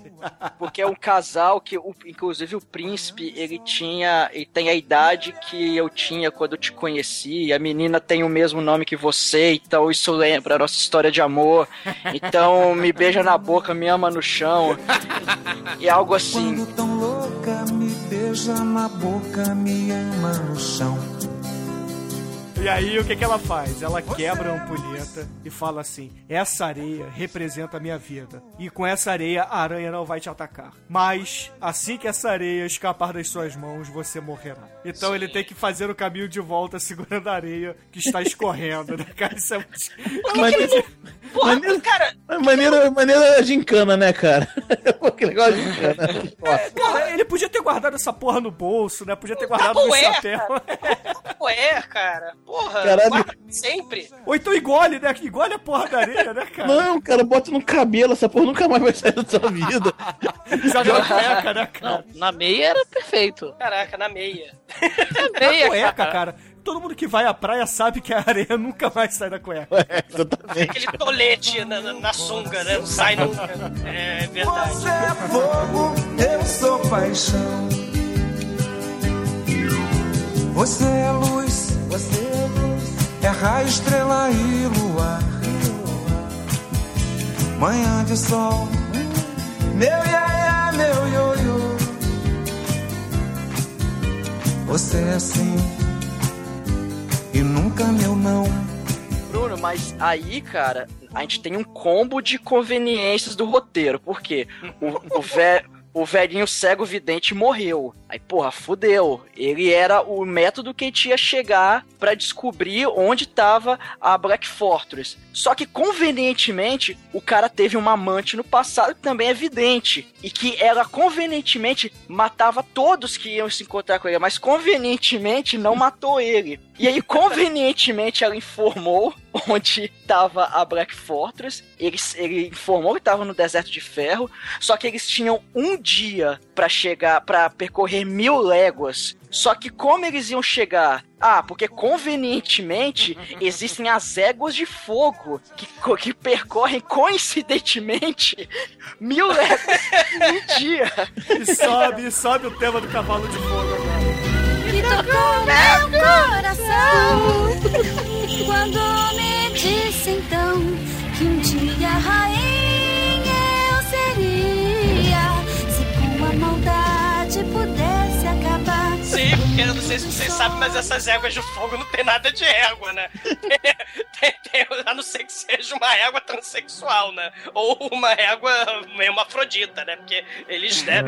Porque é um casal que, o- inclusive, o príncipe, ele tinha. Ele tem a idade que eu tinha quando eu te conheci. A menina tem o mesmo nome que você, então isso lembra a nossa história de amor. Então, me beija na boca, me ama no chão. E algo assim. Quando tão louca, me beija na boca, me ama no chão. E aí, o que, que ela faz? Ela quebra a ampulheta e fala assim: Essa areia representa a minha vida. E com essa areia, a aranha não vai te atacar. Mas, assim que essa areia escapar das suas mãos, você morrerá. Então ele tem que fazer o caminho de volta segurando a areia que está escorrendo, né, cara? Isso é muito... Maneiro, Porra, maneiro, cara, maneiro, maneiro gincana, né, cara? que legal de gincana. Cara, ele podia ter guardado essa porra no bolso, né? Podia ter guardado no chapéu. ué, cara. Porra, Caralho. sempre. Ou então engole, né? Que Engole a porra da areia, né, cara? Não, cara, bota no cabelo, essa porra nunca mais vai sair da sua vida. Joga na cueca, né, cara? Não, na meia era perfeito. Caraca, na meia. Na meia, Na cueca, cara. Todo mundo que vai à praia sabe que a areia nunca mais sai da cueca. É, exatamente. Aquele tolete na, na, na sunga, né? Não sai nunca. É verdade. Você é fogo, eu sou paixão. Você é luz, você é luz. É raio, estrela e luar. Manhã de sol, meu iaia, meu ioiô. Você é sim, e nunca meu não. Bruno, mas aí, cara, a gente tem um combo de conveniências do roteiro. Por quê? O, o, ve- o velhinho cego vidente morreu. Aí, porra, fudeu. Ele era o método que a gente ia chegar pra descobrir onde tava a Black Fortress. Só que, convenientemente, o cara teve uma amante no passado que também é vidente. E que ela, convenientemente, matava todos que iam se encontrar com ele. Mas, convenientemente, não matou ele. E aí, convenientemente, ela informou onde estava a Black Fortress. Ele, ele informou que estava no deserto de ferro. Só que eles tinham um dia pra chegar, pra percorrer mil léguas. Só que como eles iam chegar? Ah, porque convenientemente existem as éguas de fogo que, que percorrem coincidentemente mil léguas em um dia. E sobe, e sobe o tema do cavalo de fogo agora. que tocou meu coração quando me disse então que um dia rainha porque eu não sei se vocês sabem, mas essas éguas de fogo não tem nada de égua, né? Tem- tem- a não ser que seja uma égua transexual, né? Ou uma égua meio hermafrodita, né? Porque eles, né?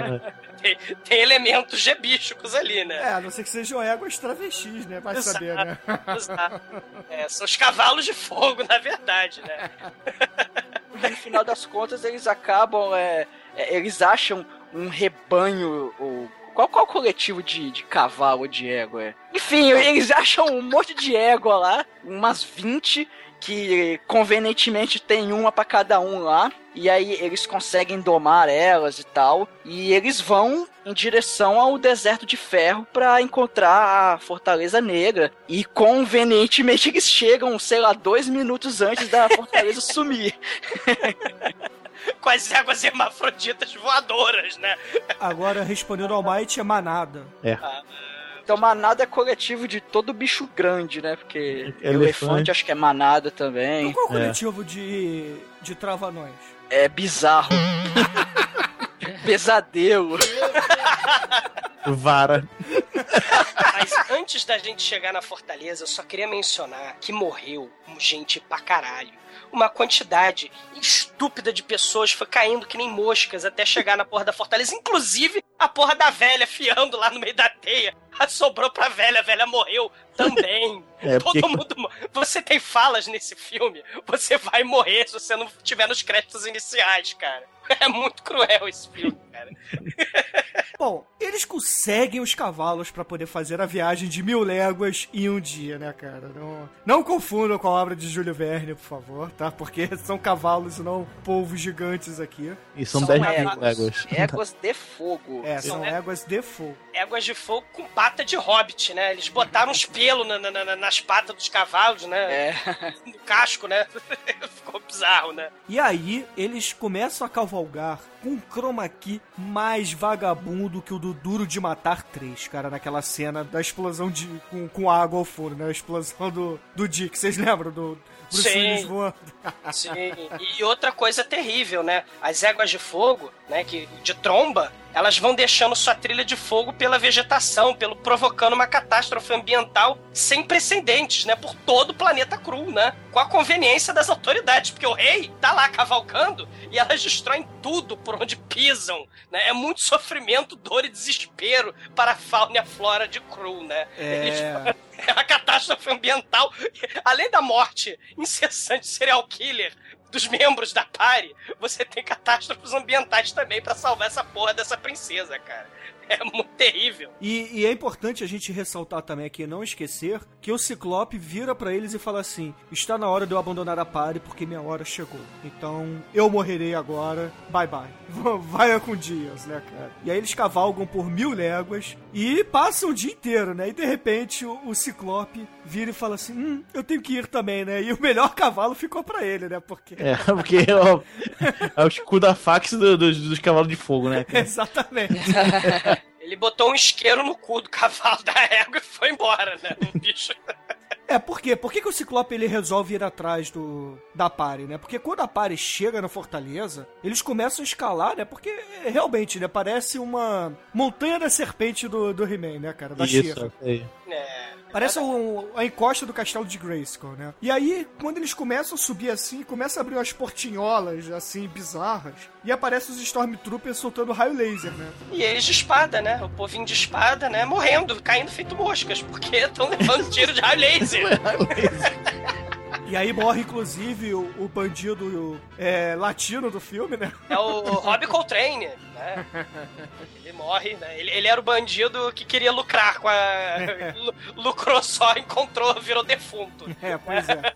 Tem, tem elementos gebísticos ali, né? É, a não ser que sejam éguas travestis, né? Vai Exato, saber, né? exato. É, são os cavalos de fogo, na verdade, né? E no final das contas eles acabam, é, é, eles acham um rebanho, ou qual, qual coletivo de, de cavalo de égua é? Enfim, eles acham um monte de égua lá, umas 20, que convenientemente tem uma pra cada um lá, e aí eles conseguem domar elas e tal, e eles vão em direção ao deserto de ferro pra encontrar a Fortaleza Negra, e convenientemente eles chegam, sei lá, dois minutos antes da Fortaleza sumir. Com as éguas hermafroditas voadoras, né? Agora, respondendo ao Might, é manada. Então, manada é coletivo de todo bicho grande, né? Porque Elefante. elefante acho que é manada também. Qual é o coletivo de, de travanões? É bizarro. Pesadelo. Vara. Mas antes da gente chegar na fortaleza, eu só queria mencionar que morreu gente pra caralho. Uma quantidade estúpida de pessoas foi caindo que nem moscas até chegar na porra da fortaleza. Inclusive, a porra da velha fiando lá no meio da teia. Ah, Sobrou pra velha, a velha morreu também. É, Todo porque- mundo. mo- Você tem falas nesse filme, você vai morrer se você não tiver nos créditos iniciais, cara. É muito cruel esse filme. Cara. Bom, eles conseguem os cavalos pra poder fazer a viagem de mil léguas em um dia, né, cara? Não, não confundam com a obra de Júlio Verne, por favor, tá? Porque são cavalos e não polvos gigantes aqui. E são São 10 mil éguas. léguas. Éguas de fogo. É, são São éguas de fogo. Éguas de fogo com pata de hobbit, né? Eles botaram uns pelos na- na- na- nas patas dos cavalos, né? É. No casco, né? Ficou bizarro, né? E aí, eles começam a cavalgar com um chroma key mais vagabundo que o do Duro de Matar 3, cara, naquela cena da explosão de, com, com água ao forno, né? A explosão do, do Dick. Vocês lembram do Bruce Sim. Willis voando? Sim. E outra coisa terrível, né? As éguas de fogo, né? Que, de tromba, elas vão deixando sua trilha de fogo pela vegetação, pelo provocando uma catástrofe ambiental sem precedentes, né? Por todo o planeta cru, né? Com a conveniência das autoridades, porque o rei tá lá cavalcando e elas destroem tudo por onde pisam, né? É muito sofrimento, dor e desespero para a fauna e a flora de cru, né? Eles É. é uma catástrofe ambiental. Além da morte incessante serial killer dos membros da party, você tem catástrofes ambientais também pra salvar essa porra dessa princesa, cara. É muito terrível. E, e é importante a gente ressaltar também aqui, não esquecer, que o Ciclope vira pra eles e fala assim: está na hora de eu abandonar a party porque minha hora chegou. Então eu morrerei agora, bye bye. Vai com dias, né, cara? E aí eles cavalgam por mil léguas e passam o dia inteiro, né? E de repente o, o Ciclope vira e fala assim: hum, eu tenho que ir também, né? E o melhor cavalo ficou pra ele, né? Porque. É, porque é o, é o escudo da fax do- dos, dos cavalos de fogo, né? cara? Exatamente. Ele botou um isqueiro no cu do cavalo da égua e foi embora, né? O bicho. É, por quê? Por que, que o Ciclope ele resolve ir atrás do da Pare, né? Porque quando a Pare chega na fortaleza, eles começam a escalar, né? Porque realmente, né? Parece uma montanha da serpente do, do He-Man, né, cara? Da Isso, é. É. Parece um- a encosta do castelo de Grayskull, né? E aí, quando eles começam a subir assim, começa a abrir umas portinholas, assim, bizarras, e aparece os Stormtroopers soltando raio laser, né? E eles de espada, né? O povinho de espada, né? Morrendo, caindo feito moscas, porque estão levando tiro de raio laser. E aí morre, inclusive, o, o bandido é, latino do filme, né? É o Rob Coltrane, né? Ele morre, né? Ele, ele era o bandido que queria lucrar com a. lu- lucrou só, encontrou, virou defunto. É, pois é.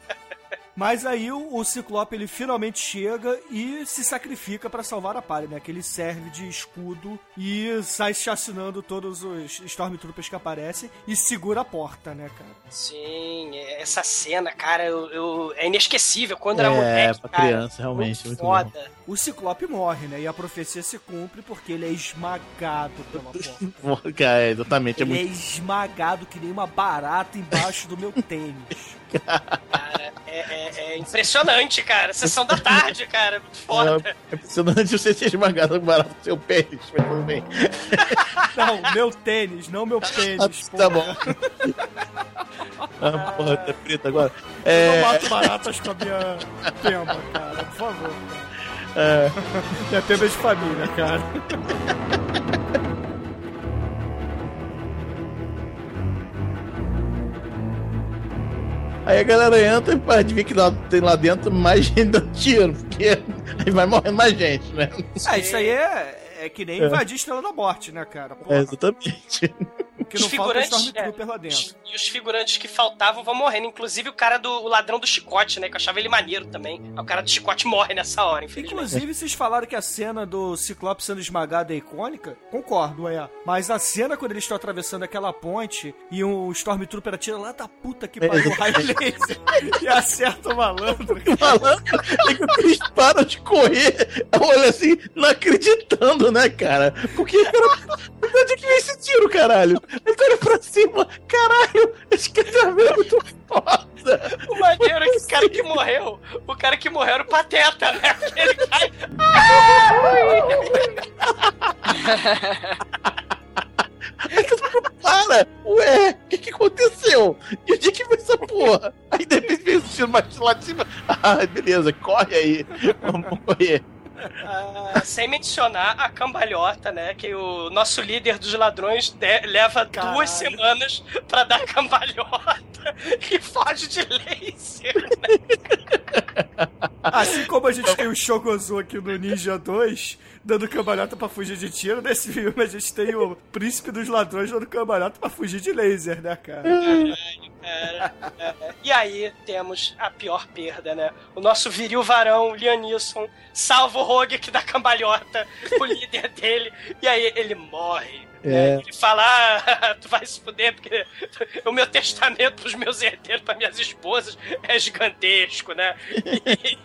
Mas aí o, o Ciclope ele finalmente chega e se sacrifica pra salvar a Pare, né? Que ele serve de escudo e sai chacinando todos os Stormtroopers que aparecem e segura a porta, né, cara? Sim, essa cena, cara, eu, eu- é inesquecível. Quando era É, moleque, pra cara, criança, realmente, muito muito bom. foda. O Ciclope morre, né? E a profecia se cumpre porque ele é esmagado pela porta. Cara, é, exatamente. É Ele é muito... esmagado que nem uma barata embaixo do meu tênis. Cara, é, é- é impressionante, cara. Sessão da tarde, cara, muito foda. É impressionante você ser esmagado com barato seu pênis, mas tudo bem. Não, meu tênis, não meu pênis. Tá porra. bom. Ah, porra, tá preta agora. Eu É, não mato baratas com a minha pemba, cara, por favor. é, Minha pemba é de família, cara. Aí a galera entra e pode ver que lá, tem lá dentro mais gente dando tiro, porque aí vai morrendo mais gente, né? Ah, isso aí é, é que nem É. invadir Estrela da Morte, né, cara? É, Porra, exatamente. Não Os falta figurantes, Stormtrooper lá dentro. E os figurantes que faltavam vão morrendo. Inclusive o cara do o ladrão do chicote, né? Que eu achava ele maneiro também. O cara do chicote morre nessa hora, infelizmente. Inclusive, vocês falaram que a cena do Ciclope sendo esmagado é icônica. Concordo, é. Mas a cena quando eles estão atravessando aquela ponte e um Stormtrooper atira lá da puta que pariu o raio laser e acerta o malandro. Malandro, é que o Chris para de correr, olha assim, não acreditando, né, cara? Porque, cara, de onde que vem esse tiro, caralho? Ele tá olhando pra cima, caralho, esse tá vendo muito foda. O maneiro é que o cara que morreu, o cara que morreu era o Pateta, né? Ele cai. Aí todo mundo para, ué, o que que aconteceu? E onde que veio essa porra? Aí de repente veio o tiro mais lá de cima, ah, beleza, corre aí, vamos correr. Ah, sem mencionar a cambalhota, né? Que o nosso líder dos ladrões de- leva duas semanas pra dar cambalhota e foge de laser. Assim como a gente tem o Shogozu aqui no Ninja 2, dando cambalhota pra fugir de tiro, nesse filme a gente tem o Príncipe dos Ladrões dando cambalhota pra fugir de laser, né, cara? Cara, é, e aí temos a pior perda, né? O nosso viril varão, Lianisson, salva o Rogue que dá cambalhota pro líder dele, e aí ele morre. É. Ele fala, ah, tu vai se fuder, porque o meu testamento pros meus herdeiros, para minhas esposas, é gigantesco, né?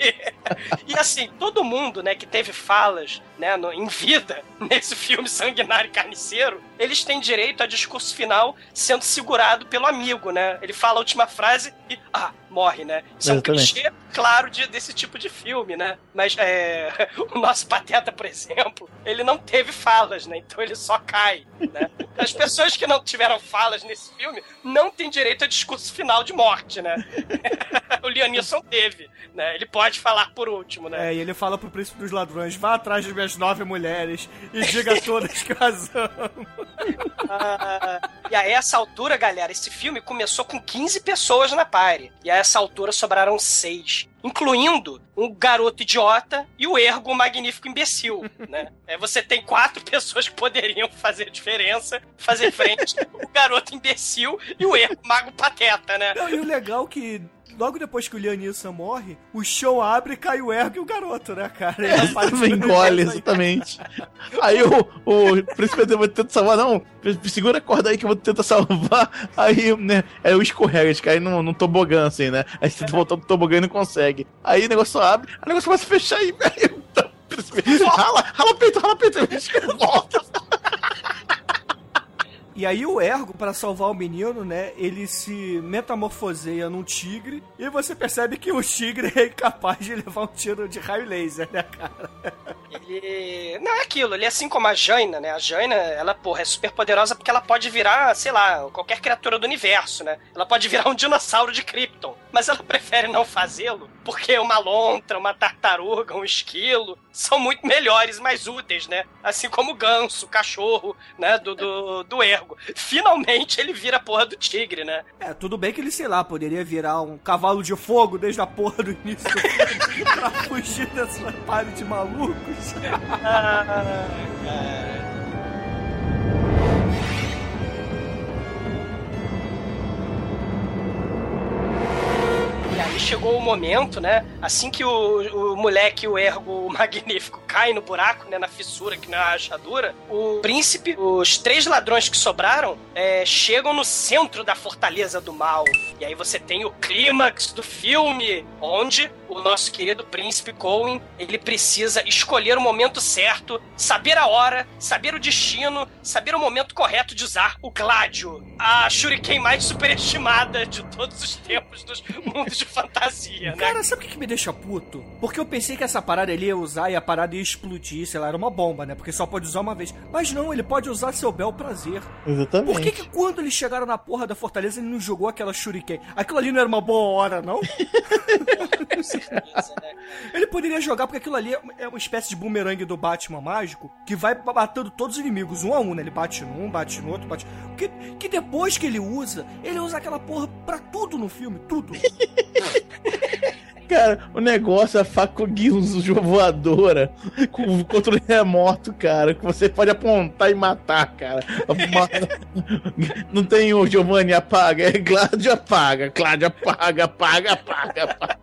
E, e, assim, todo mundo, né, que teve falas, né, no- em vida, nesse filme sanguinário e carniceiro, eles têm direito a discurso final sendo segurado pelo amigo, né? Ele fala a última frase e, ah, morre, né? Isso é um Exatamente. clichê, claro, de- desse tipo de filme, né? Mas é, o nosso Pateta, por exemplo, ele não teve falas, né? Então ele só cai, né? As pessoas que não tiveram falas nesse filme não têm direito a discurso final de morte, né? o Lianisson teve, né? Ele pode falar por último, né? É, e ele fala pro Príncipe dos Ladrões, vá atrás das minhas nove mulheres e diga a todas que as amo. Ah, e a essa altura, galera, esse filme começou com 15 pessoas na party. E a essa altura sobraram seis. Incluindo um garoto idiota e o ergo magnífico imbecil, né? É, você tem quatro pessoas que poderiam fazer diferença, fazer frente, o garoto imbecil e o ergo mago pateta, né? Não, e o legal é que logo depois que o Lianisson morre, o show abre cai o Ergo e o garoto, né, cara? Aparece Também engole, aí. exatamente. Aí o, o príncipe eu vou tentar salvar, não. Segura a corda aí que eu vou tentar salvar. Aí, né, é o escorrega, de cair num, num tobogã, assim, né? Aí você tenta voltar pro tobogã e não consegue. Aí o negócio abre, aí o negócio começa a fechar e. Aí, o príncipe, rala, rala peito, rala peito, volta. E aí o Ergo, pra salvar o menino, né, ele se metamorfoseia num tigre e você percebe que o tigre é incapaz de levar um tiro de raio laser, né, cara? Ele. Não é aquilo, ele é assim como a Jaina, né? A Jaina, ela, porra, é super poderosa porque ela pode virar, sei lá, qualquer criatura do universo, né? Ela pode virar um dinossauro de Krypton. Mas ela prefere não fazê-lo porque uma lontra, uma tartaruga, um esquilo são muito melhores, mais úteis, né? Assim como o ganso, o cachorro, né? Do, do, do ergo. Finalmente ele vira a porra do tigre, né? É, tudo bem que ele, sei lá, poderia virar um cavalo de fogo desde a porra do início do filme pra fugir dessa pare de malucos. Ah, cara. E aí chegou o momento, né? Assim que o, o moleque, o ergo o magnífico, cai no buraco, né? Na fissura, que não é rachadura, o príncipe, os três ladrões que sobraram, é, chegam no centro da fortaleza do mal. E aí você tem o clímax do filme, onde o nosso querido príncipe Cohen, ele precisa escolher o momento certo, saber a hora, saber o destino, saber o momento correto de usar o Gládio, a shuriken mais superestimada de todos os tempos dos mundos de fantasia, né? Cara, sabe o que, que me deixa puto? Porque eu pensei que essa parada ele ia usar e a parada ia explodir, sei lá, era uma bomba, né? Porque só pode usar uma vez. Mas não, ele pode usar seu bel prazer. Exatamente. Por que, que quando eles chegaram na porra da fortaleza ele não jogou aquela shuriken? Aquilo ali não era uma boa hora, não? Com certeza, né? Ele poderia jogar porque aquilo ali é- é uma espécie de bumerangue do Batman mágico que vai matando todos os inimigos, um a um, né? Ele bate num, bate no outro, bate. Que, que depois que ele usa, ele usa aquela porra pra tudo no filme, tudo. Cara, o negócio é a faca Guinzo voadora com controle remoto, cara, que você pode apontar e matar, cara. Não tem o Giovanni apaga, é Gládio apaga, Gládio apaga, apaga, apaga, apaga.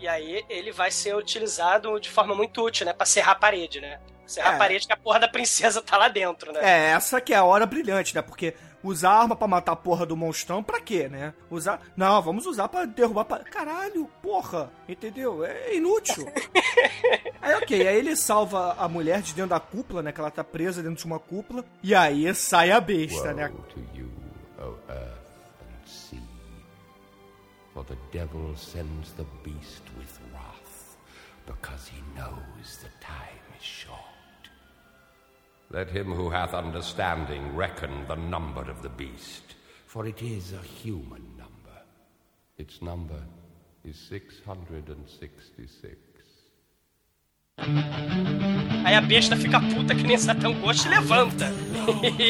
E aí ele vai ser utilizado de forma muito útil, né? Pra serrar a parede, né? Serrar É. a parede que a porra da princesa tá lá dentro, né? É, essa que é a hora brilhante, né? Porque usar arma pra matar a porra do monstrão, pra quê, né? Usar. Não, vamos usar pra derrubar. Pa... Caralho, porra! Entendeu? É inútil. aí, ok, aí ele salva a mulher de dentro da cúpula, né? Que ela tá presa dentro de uma cúpula. E aí sai a besta, né? Woe to you, O earth and sea. For the devil sends the beast with wrath, because he knows short. Let him who hath understanding reckon the number of the beast, for it is a human number. Its number is 666. a besta fica puta que nem Satã Ghost e levanta.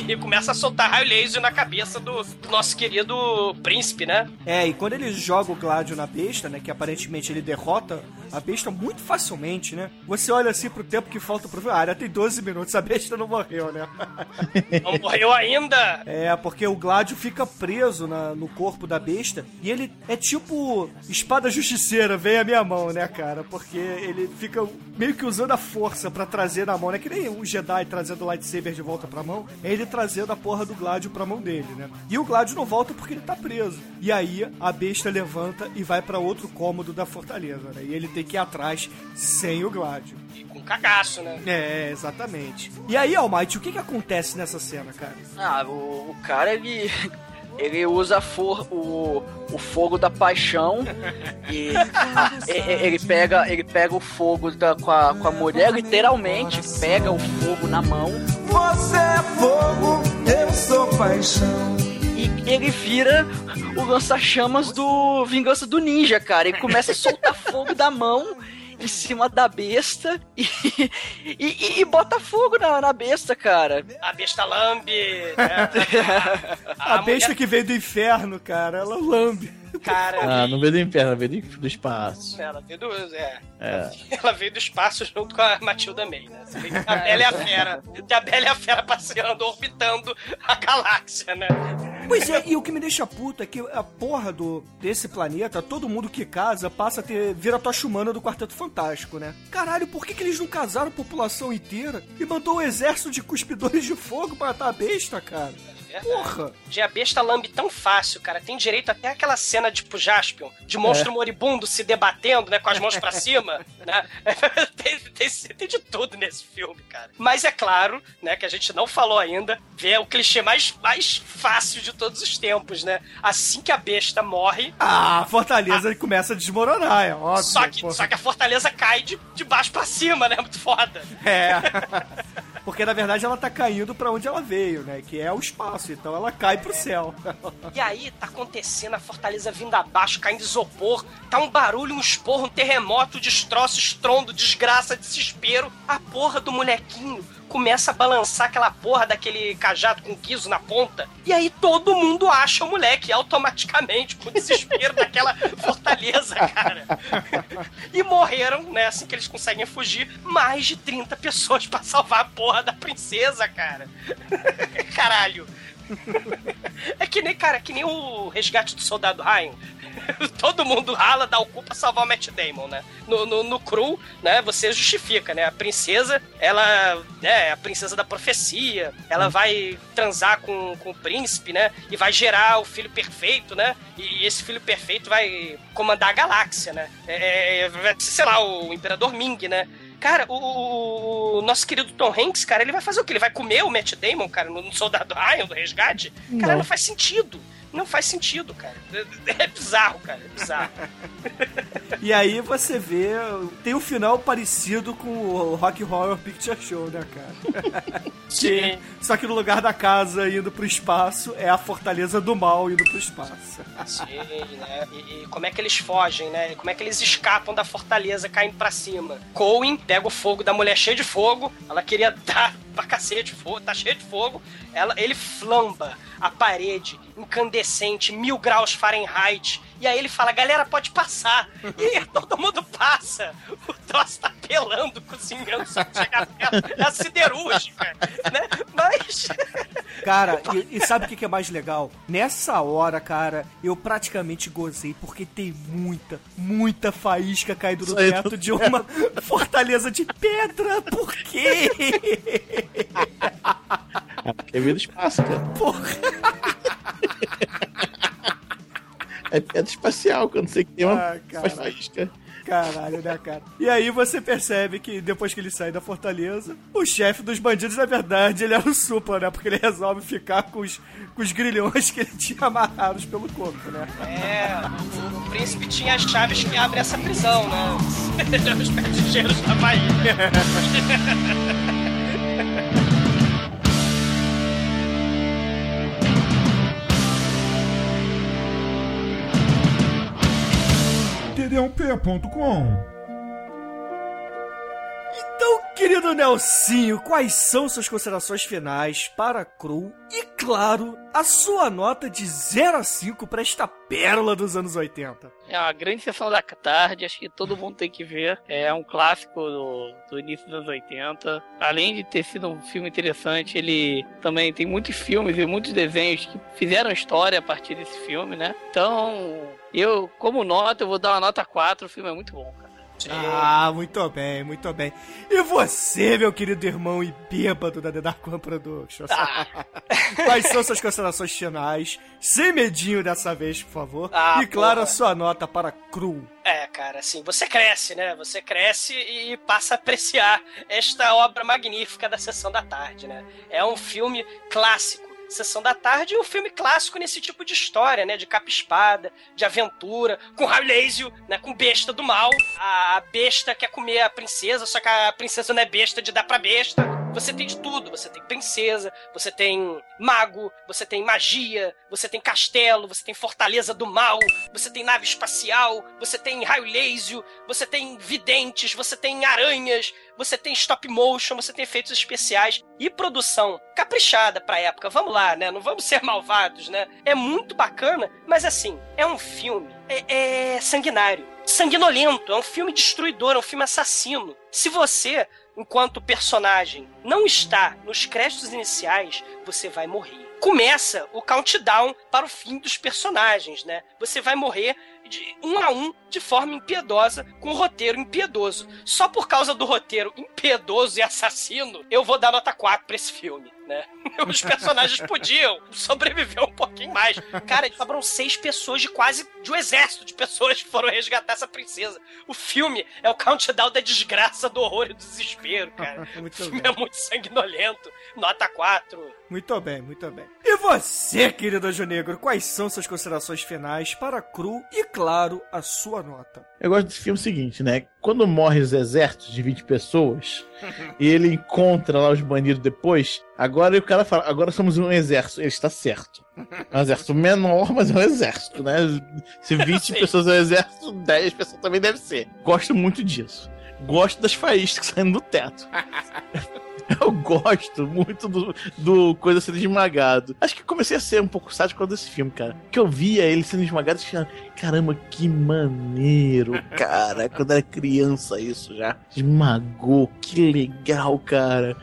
E começa a soltar raio laser na cabeça do, do nosso querido príncipe, né? É, e quando ele joga o Gládio na besta, né? Que aparentemente ele derrota a besta muito facilmente, né? Você olha assim pro tempo que falta pro. Ah, ainda tem 12 minutos, a besta não morreu, né? Não morreu ainda! É, porque o Gládio fica preso na- no corpo da besta e ele é tipo espada justiceira, vem a minha mão, né, cara? Porque ele fica meio que usando a força pra trazer na mão, né? Que nem um Jedi trazendo o lightsaber de volta pra mão, é ele trazendo a porra do Gládio pra mão dele, né? E o Gládio não volta porque ele tá preso. E aí a besta levanta e vai pra outro cômodo da fortaleza, né? E ele tem que ir atrás sem o Gládio. E com cagaço, né? É, exatamente. E aí, Almighty, o que que acontece nessa cena, cara? Ah, o, o cara, ele. Ele usa a for, o, o fogo da paixão e ah, e- e- ele pega ele pega o fogo da, com, a, com a mulher, literalmente pega o fogo na mão Você é fogo, eu sou paixão. E ele vira o lança-chamas do Vingança do Ninja, cara. Ele começa a soltar fogo da mão em cima da besta e, e, e- bota fogo na, na besta, cara. A besta lambe, né? A, besta mulher- que veio do inferno, cara, ela lambe. Cara, Ah, não veio do inferno, veio do, do espaço. ela veio do. É, É. ela veio do espaço junto com a Matilda May, né? Você vê que a Bela e a Fera. Tem a Bela e a Fera passeando, orbitando a galáxia, né? Pois é, e o que me deixa puto é que a porra do, desse planeta, todo mundo que casa passa a ter. vira tocha humana do Quarteto Fantástico, né? Caralho, por que, que eles não casaram a população inteira e mandou um exército de cuspidores de fogo pra matar a besta, cara? Porra! De a besta lambe tão fácil, cara. Tem direito até aquela cena tipo Jaspion, de monstro É. moribundo se debatendo, né? Com as mãos pra cima, né? tem, tem- tem de tudo nesse filme, cara. Mas é claro, né, que a gente não falou ainda, é o clichê mais, mais fácil de todos os tempos, né? Assim que a besta morre, Ah, a fortaleza começa a desmoronar, é óbvio. só que, porra. só que a fortaleza cai de, de baixo pra cima, né? Muito foda. É. Porque na verdade ela tá caindo pra onde ela veio, né? Que é o espaço. Então ela cai pro céu. E aí tá acontecendo a fortaleza vindo abaixo, caindo isopor, tá um barulho, um esporro, um terremoto, destroço, estrondo, desgraça, desespero. A porra do molequinho começa a balançar aquela porra daquele cajado com guiso na ponta. E aí todo mundo acha o moleque automaticamente, com desespero daquela fortaleza, cara. E morreram, né, assim que eles conseguem fugir, mais de 30 pessoas pra salvar a porra da princesa, cara. Caralho. É que nem, cara, que nem o resgate do soldado Ryan. Todo mundo rala, dá o cu pra salvar o Matt Damon, né? No, no, no cru, né, você justifica, né? A princesa, ela é a princesa da profecia, ela vai transar com, com o príncipe, né? E vai gerar o filho perfeito, né? E esse filho perfeito vai comandar a galáxia, né? É, é, ser, sei lá, o Imperador Ming, né? Cara, o, o- o nosso querido Tom Hanks, cara, ele vai fazer o quê? Ele vai comer o Matt Damon, cara, no, no Soldado Ryan, do resgate? Cara, Não. não faz sentido. Não faz sentido, cara. É, bizarro, cara. É bizarro. E aí você vê. Tem um final parecido com o Rock Horror Picture Show, né, cara? Sim. Só que no lugar da casa indo pro espaço é a fortaleza do mal indo pro espaço. Sim, né? E, e como é que eles fogem, né? Como é que eles escapam da fortaleza caindo pra cima? Coen pega o fogo da mulher cheia de fogo, ela queria dar pra cacete, fogo, tá cheio de fogo, ela, ele flamba a parede incandescente, mil graus Fahrenheit, e aí ele fala, galera, pode passar. E todo mundo passa. O troço tá pelando, cozinhando, só que chega perto. É a siderúrgica, né? Mas... Cara, e, e sabe o que que é mais legal? Nessa hora, cara, eu praticamente gozei, porque tem muita, muita faísca caindo no Saindo teto de uma fortaleza de pedra. Por quê? É meio do espaço, cara. Porra. É pedra espacial, quando você tem uma Ah, cara. faz faísca. Caralho, né, cara? E aí você percebe que depois que ele sai da fortaleza, o chefe dos bandidos, na verdade, ele era o Supla, né? Porque ele resolve ficar com os, com os grilhões que ele tinha amarrados pelo corpo, né? É, o, o príncipe tinha as chaves que abrem essa prisão, né? Os perdigeiros da Bahia. td1p.com Então, querido Nelsinho, quais são suas considerações finais para Cru? E, claro, a sua nota de 0 a 5 para esta pérola dos anos 80. É uma grande sessão da tarde, acho que todo mundo tem que ver. É um clássico do, do início dos anos 80. Além de ter sido um filme interessante, ele também tem muitos filmes e muitos desenhos que fizeram história a partir desse filme, né? Então, eu, como nota, eu vou dar uma nota 4, o filme é muito bom, cara. Ah, muito bem, muito bem. E você, meu querido irmão e bêbado da The Dark One Productions? Quais são suas considerações finais? Sem medinho dessa vez, por favor. Ah, e claro, porra. a sua nota para Cru. É, cara, assim, você cresce, né? Você cresce e passa a apreciar esta obra magnífica da Sessão da Tarde, né? É um filme clássico. Sessão da Tarde e um filme clássico nesse tipo de história, né? De capa-espada, de aventura, com raio laser, né? Com besta do mal. A a besta quer comer a princesa, só que a princesa não é besta de dar pra besta. Você tem de tudo. Você tem princesa, você tem mago, você tem magia, você tem castelo, você tem fortaleza do mal, você tem nave espacial, você tem raio laser, você tem videntes, você tem aranhas, você tem stop motion, você tem efeitos especiais e produção caprichada pra época. Vamos lá, né? Não vamos ser malvados, né? É muito bacana, mas assim, é um filme é, é sanguinário, sanguinolento, é um filme destruidor, é um filme assassino. Se você, enquanto personagem, não está nos créditos iniciais, você vai morrer. Começa o countdown para o fim dos personagens, né? Você vai morrer de um a um de forma impiedosa, com um roteiro impiedoso. Só por causa do roteiro impiedoso e assassino, eu vou dar nota 4 pra esse filme, né? Os personagens podiam sobreviver um pouquinho mais. Cara, sobraram seis pessoas de quase de um exército de pessoas que foram resgatar essa princesa. O filme é o countdown da desgraça, do horror e do desespero, cara. O filme bem. é muito sanguinolento. Nota 4. Muito bem, muito bem. E você, querido Anjo Negro, quais são suas considerações finais para Cru e, claro, a sua nota? Eu gosto desse filme seguinte, né? Quando morre os exércitos de 20 pessoas e ele encontra lá os bandidos depois, agora o cara fala, agora somos um exército. Ele está certo. É um exército menor, mas é um exército, né? Se 20 Sim. pessoas é um exército, 10 pessoas também deve ser. Gosto muito disso. Gosto das faíscas saindo do teto. Eu gosto muito do, do coisa sendo esmagado. Acho que comecei a ser um pouco sádico causa desse filme, cara. Que eu via ele sendo esmagado e ficava, caramba, que maneiro, cara. Quando era criança isso já. Esmagou, que legal, cara.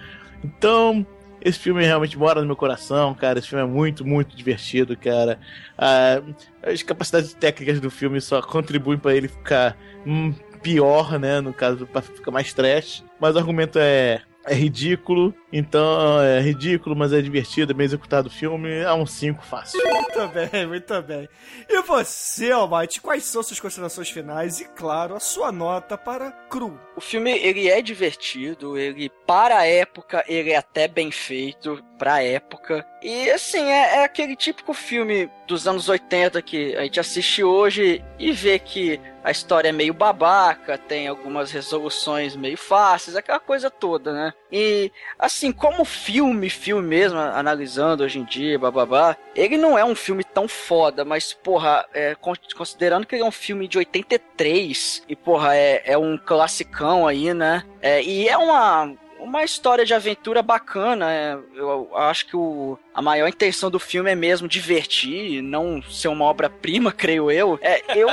Então, esse filme realmente mora no meu coração, cara. Esse filme é muito, muito divertido, cara. Ah, as capacidades técnicas do filme só contribuem pra ele ficar hum, pior, né? No caso, pra ficar mais trash. Mas o argumento é, é ridículo. Então, é ridículo, mas é divertido, é bem executado o filme. É um 5 fácil. Muito bem, muito bem. E você, Almighty, quais são suas considerações finais e, claro, a sua nota para Cru? O filme, ele é divertido, ele, para a época, ele é até bem feito, pra época. E, assim, é, é aquele típico filme dos anos 80 que a gente assiste hoje e vê que a história é meio babaca, tem algumas resoluções meio fáceis, aquela coisa toda, né? E, assim, como filme, filme mesmo, analisando hoje em dia, bababá, ele não é um filme tão foda, mas, porra, é, con- considerando que ele é um filme de 83, e, porra, é, é um classicão aí, né? É, e é uma, uma história de aventura bacana. é, eu acho que o, a maior intenção do filme é mesmo divertir, não ser uma obra-prima, creio eu. É, eu,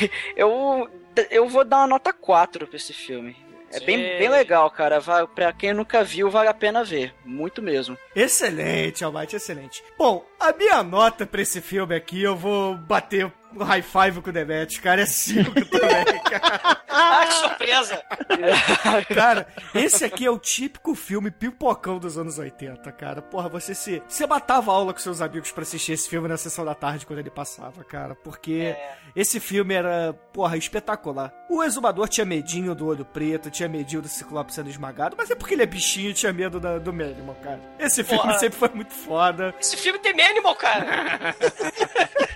eu, eu vou dar uma nota 4 pra esse filme. É bem, Sim. bem legal, cara. Vai, pra quem nunca viu, vale a pena ver. Muito mesmo. Excelente, Almighty, excelente. Bom, a minha nota pra esse filme aqui, eu vou bater um high five com o Demet, cara, é 5 também, cara. Ah, que surpresa! Cara, esse aqui é o típico filme pipocão dos anos 80, cara. Porra, você se. Você matava aula com seus amigos pra assistir esse filme na sessão da tarde quando ele passava, cara. Porque esse filme era, porra, espetacular. O exumador tinha medinho do olho preto, tinha medinho do Ciclope sendo esmagado, mas é porque ele é bichinho e tinha medo da- do Manimal, cara. Esse filme Porra. sempre foi muito foda. Esse filme tem Manimal, cara!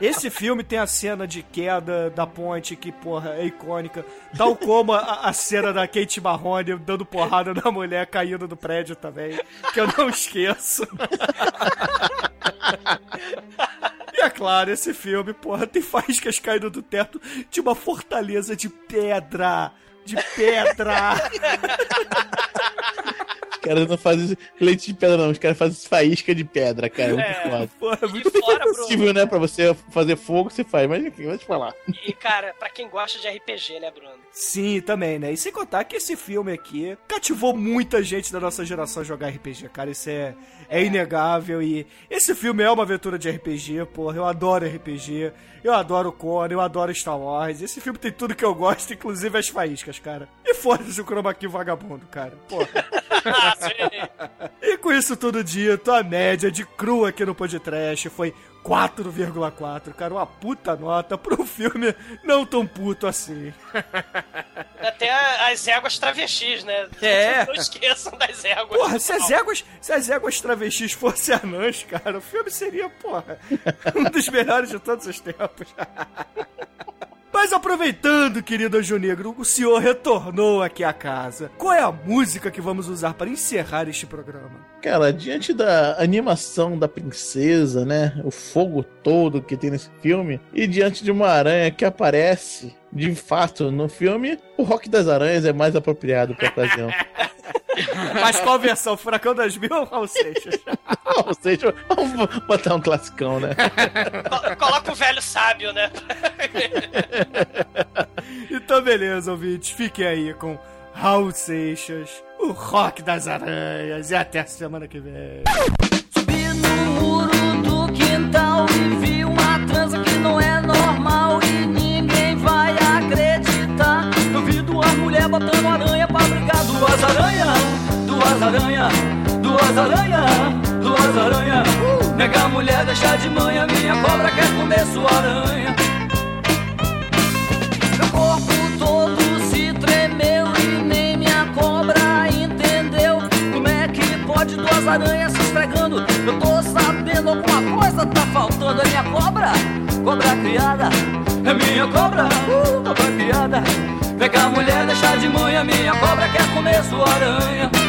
Esse filme tem a cena de queda da ponte que, porra, é icônica. Tal como a, a cena da Kate Marrone dando porrada na mulher caindo do prédio também. Que eu não esqueço. E é claro, esse filme, porra, tem faíscas caindo do teto de uma fortaleza de pedra. de pedra. Os caras não fazem leite de pedra, não. Os caras fazem faísca de pedra, cara. Muito É, foda. Porra, E muito fora, É possível, né? Pra você fazer fogo, você faz. Mas enfim, vou te falar. E, cara, pra quem gosta de RPG, né, Bruno? Sim, também, né? E sem contar que esse filme aqui cativou muita gente da nossa geração a jogar RPG, cara. Isso é, é inegável. E esse filme é uma aventura de RPG, porra. Eu adoro RPG. Eu adoro Conan, eu adoro Star Wars. Esse filme tem tudo que eu gosto, inclusive as faíscas, cara. E foda-se o Chroma Key vagabundo, cara. Porra. E com isso tudo dito, a média de cru aqui no podcast foi 4,4. Cara, uma puta nota pro filme não tão puto assim. Até as éguas travestis, né? É. Não esqueçam das éguas. Porra, se as éguas, se as éguas travestis fossem anãs, cara, o filme seria, porra, um dos melhores de todos os tempos. Mas aproveitando, querido Anjo Negro, o senhor retornou aqui à casa. Qual é a música que vamos usar para encerrar este programa? Cara, diante da animação da princesa, né? O fogo todo que tem nesse filme, e diante de uma aranha que aparece de fato no filme, o Rock das Aranhas é mais apropriado pra ocasião. Mas qual versão? Furacão das Mil ou Raul Seixas? Ou seja, vamos botar um classicão, né? Co- Coloca o velho sábio, né? Então, beleza, ouvintes. Fiquem aí com Raul Seixas, o Rock das Aranhas. E até a semana que vem. Subi no muro do quintal e vi uma trança que não é normal e ninguém vai acreditar. Eu vi duas mulheres botando aranha pra brigar. Duas aranhas, duas aranhas, duas aranhas, duas aranhas. Nega mulher deixa de manhã, minha cobra quer comer sua aranha. Meu corpo todo se tremeu e nem minha cobra entendeu como é que pode duas aranhas se esfregando. Eu tô sabendo alguma coisa tá faltando. É minha cobra, cobra criada. É minha cobra, uh, cobra criada. Pega a mulher, deixa de manhã, minha cobra quer comer sua aranha.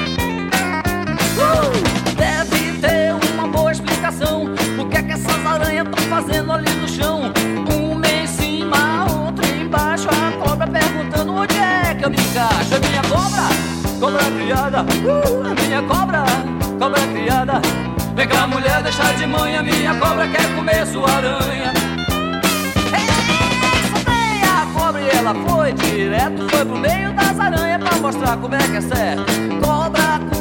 Deve ter uma boa explicação. O que é que essas aranhas estão fazendo ali no chão? Uma em cima, outra embaixo. A cobra perguntando onde é que eu me encaixo. É minha cobra, cobra criada. Uh, minha cobra, cobra criada. Vem cá, mulher, deixa de manhã. Minha cobra quer comer sua aranha. A cobra e ela foi direto, foi pro meio das aranhas pra mostrar como é que é certo. Cobra com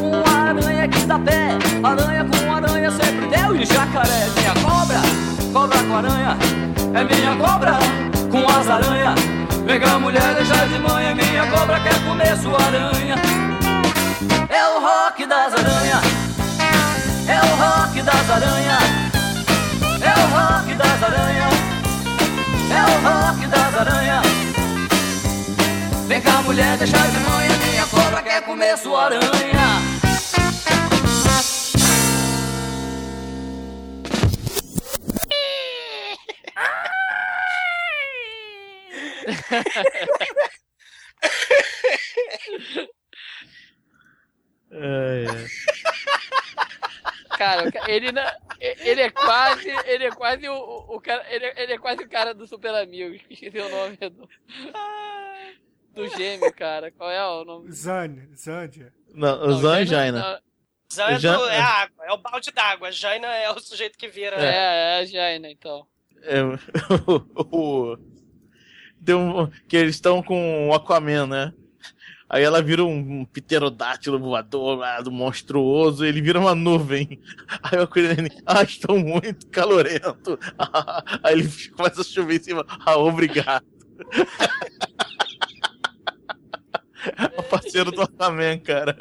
aranha que dá pé, aranha com aranha sempre deu e jacaré. Minha cobra, cobra com aranha, é minha cobra com as aranhas. Vem cá, mulher, deixa de manhã, minha cobra quer comer sua aranha. É o rock das aranhas, é o rock das aranhas, é o rock das aranhas. É o rock das aranhas. Vem cá, mulher, deixa de manhã. Minha cobra quer comer sua aranha. Cara, ele, não- ele é quase. Ele é quase o, o cara. Ele é, ele é quase o cara do Super Amigos. que Esqueci o nome do. Do gêmeo, cara. Qual é o nome? Zane, Zandia. Não, o Zan e Jaina- Jaina. Zan é, Já- do- é a água, é o balde d'água. Jaina é o sujeito que vira. É, é a Jaina, então. É, o, o- tem um, que eles estão com o Aquaman, né? Aí ela vira um, pterodátilo voador do monstruoso, ele vira uma nuvem. Aí o Aquaman, ah, estou muito calorento. Aí ele começa a chover em cima. Ah, obrigado. É o parceiro do Aquaman, cara.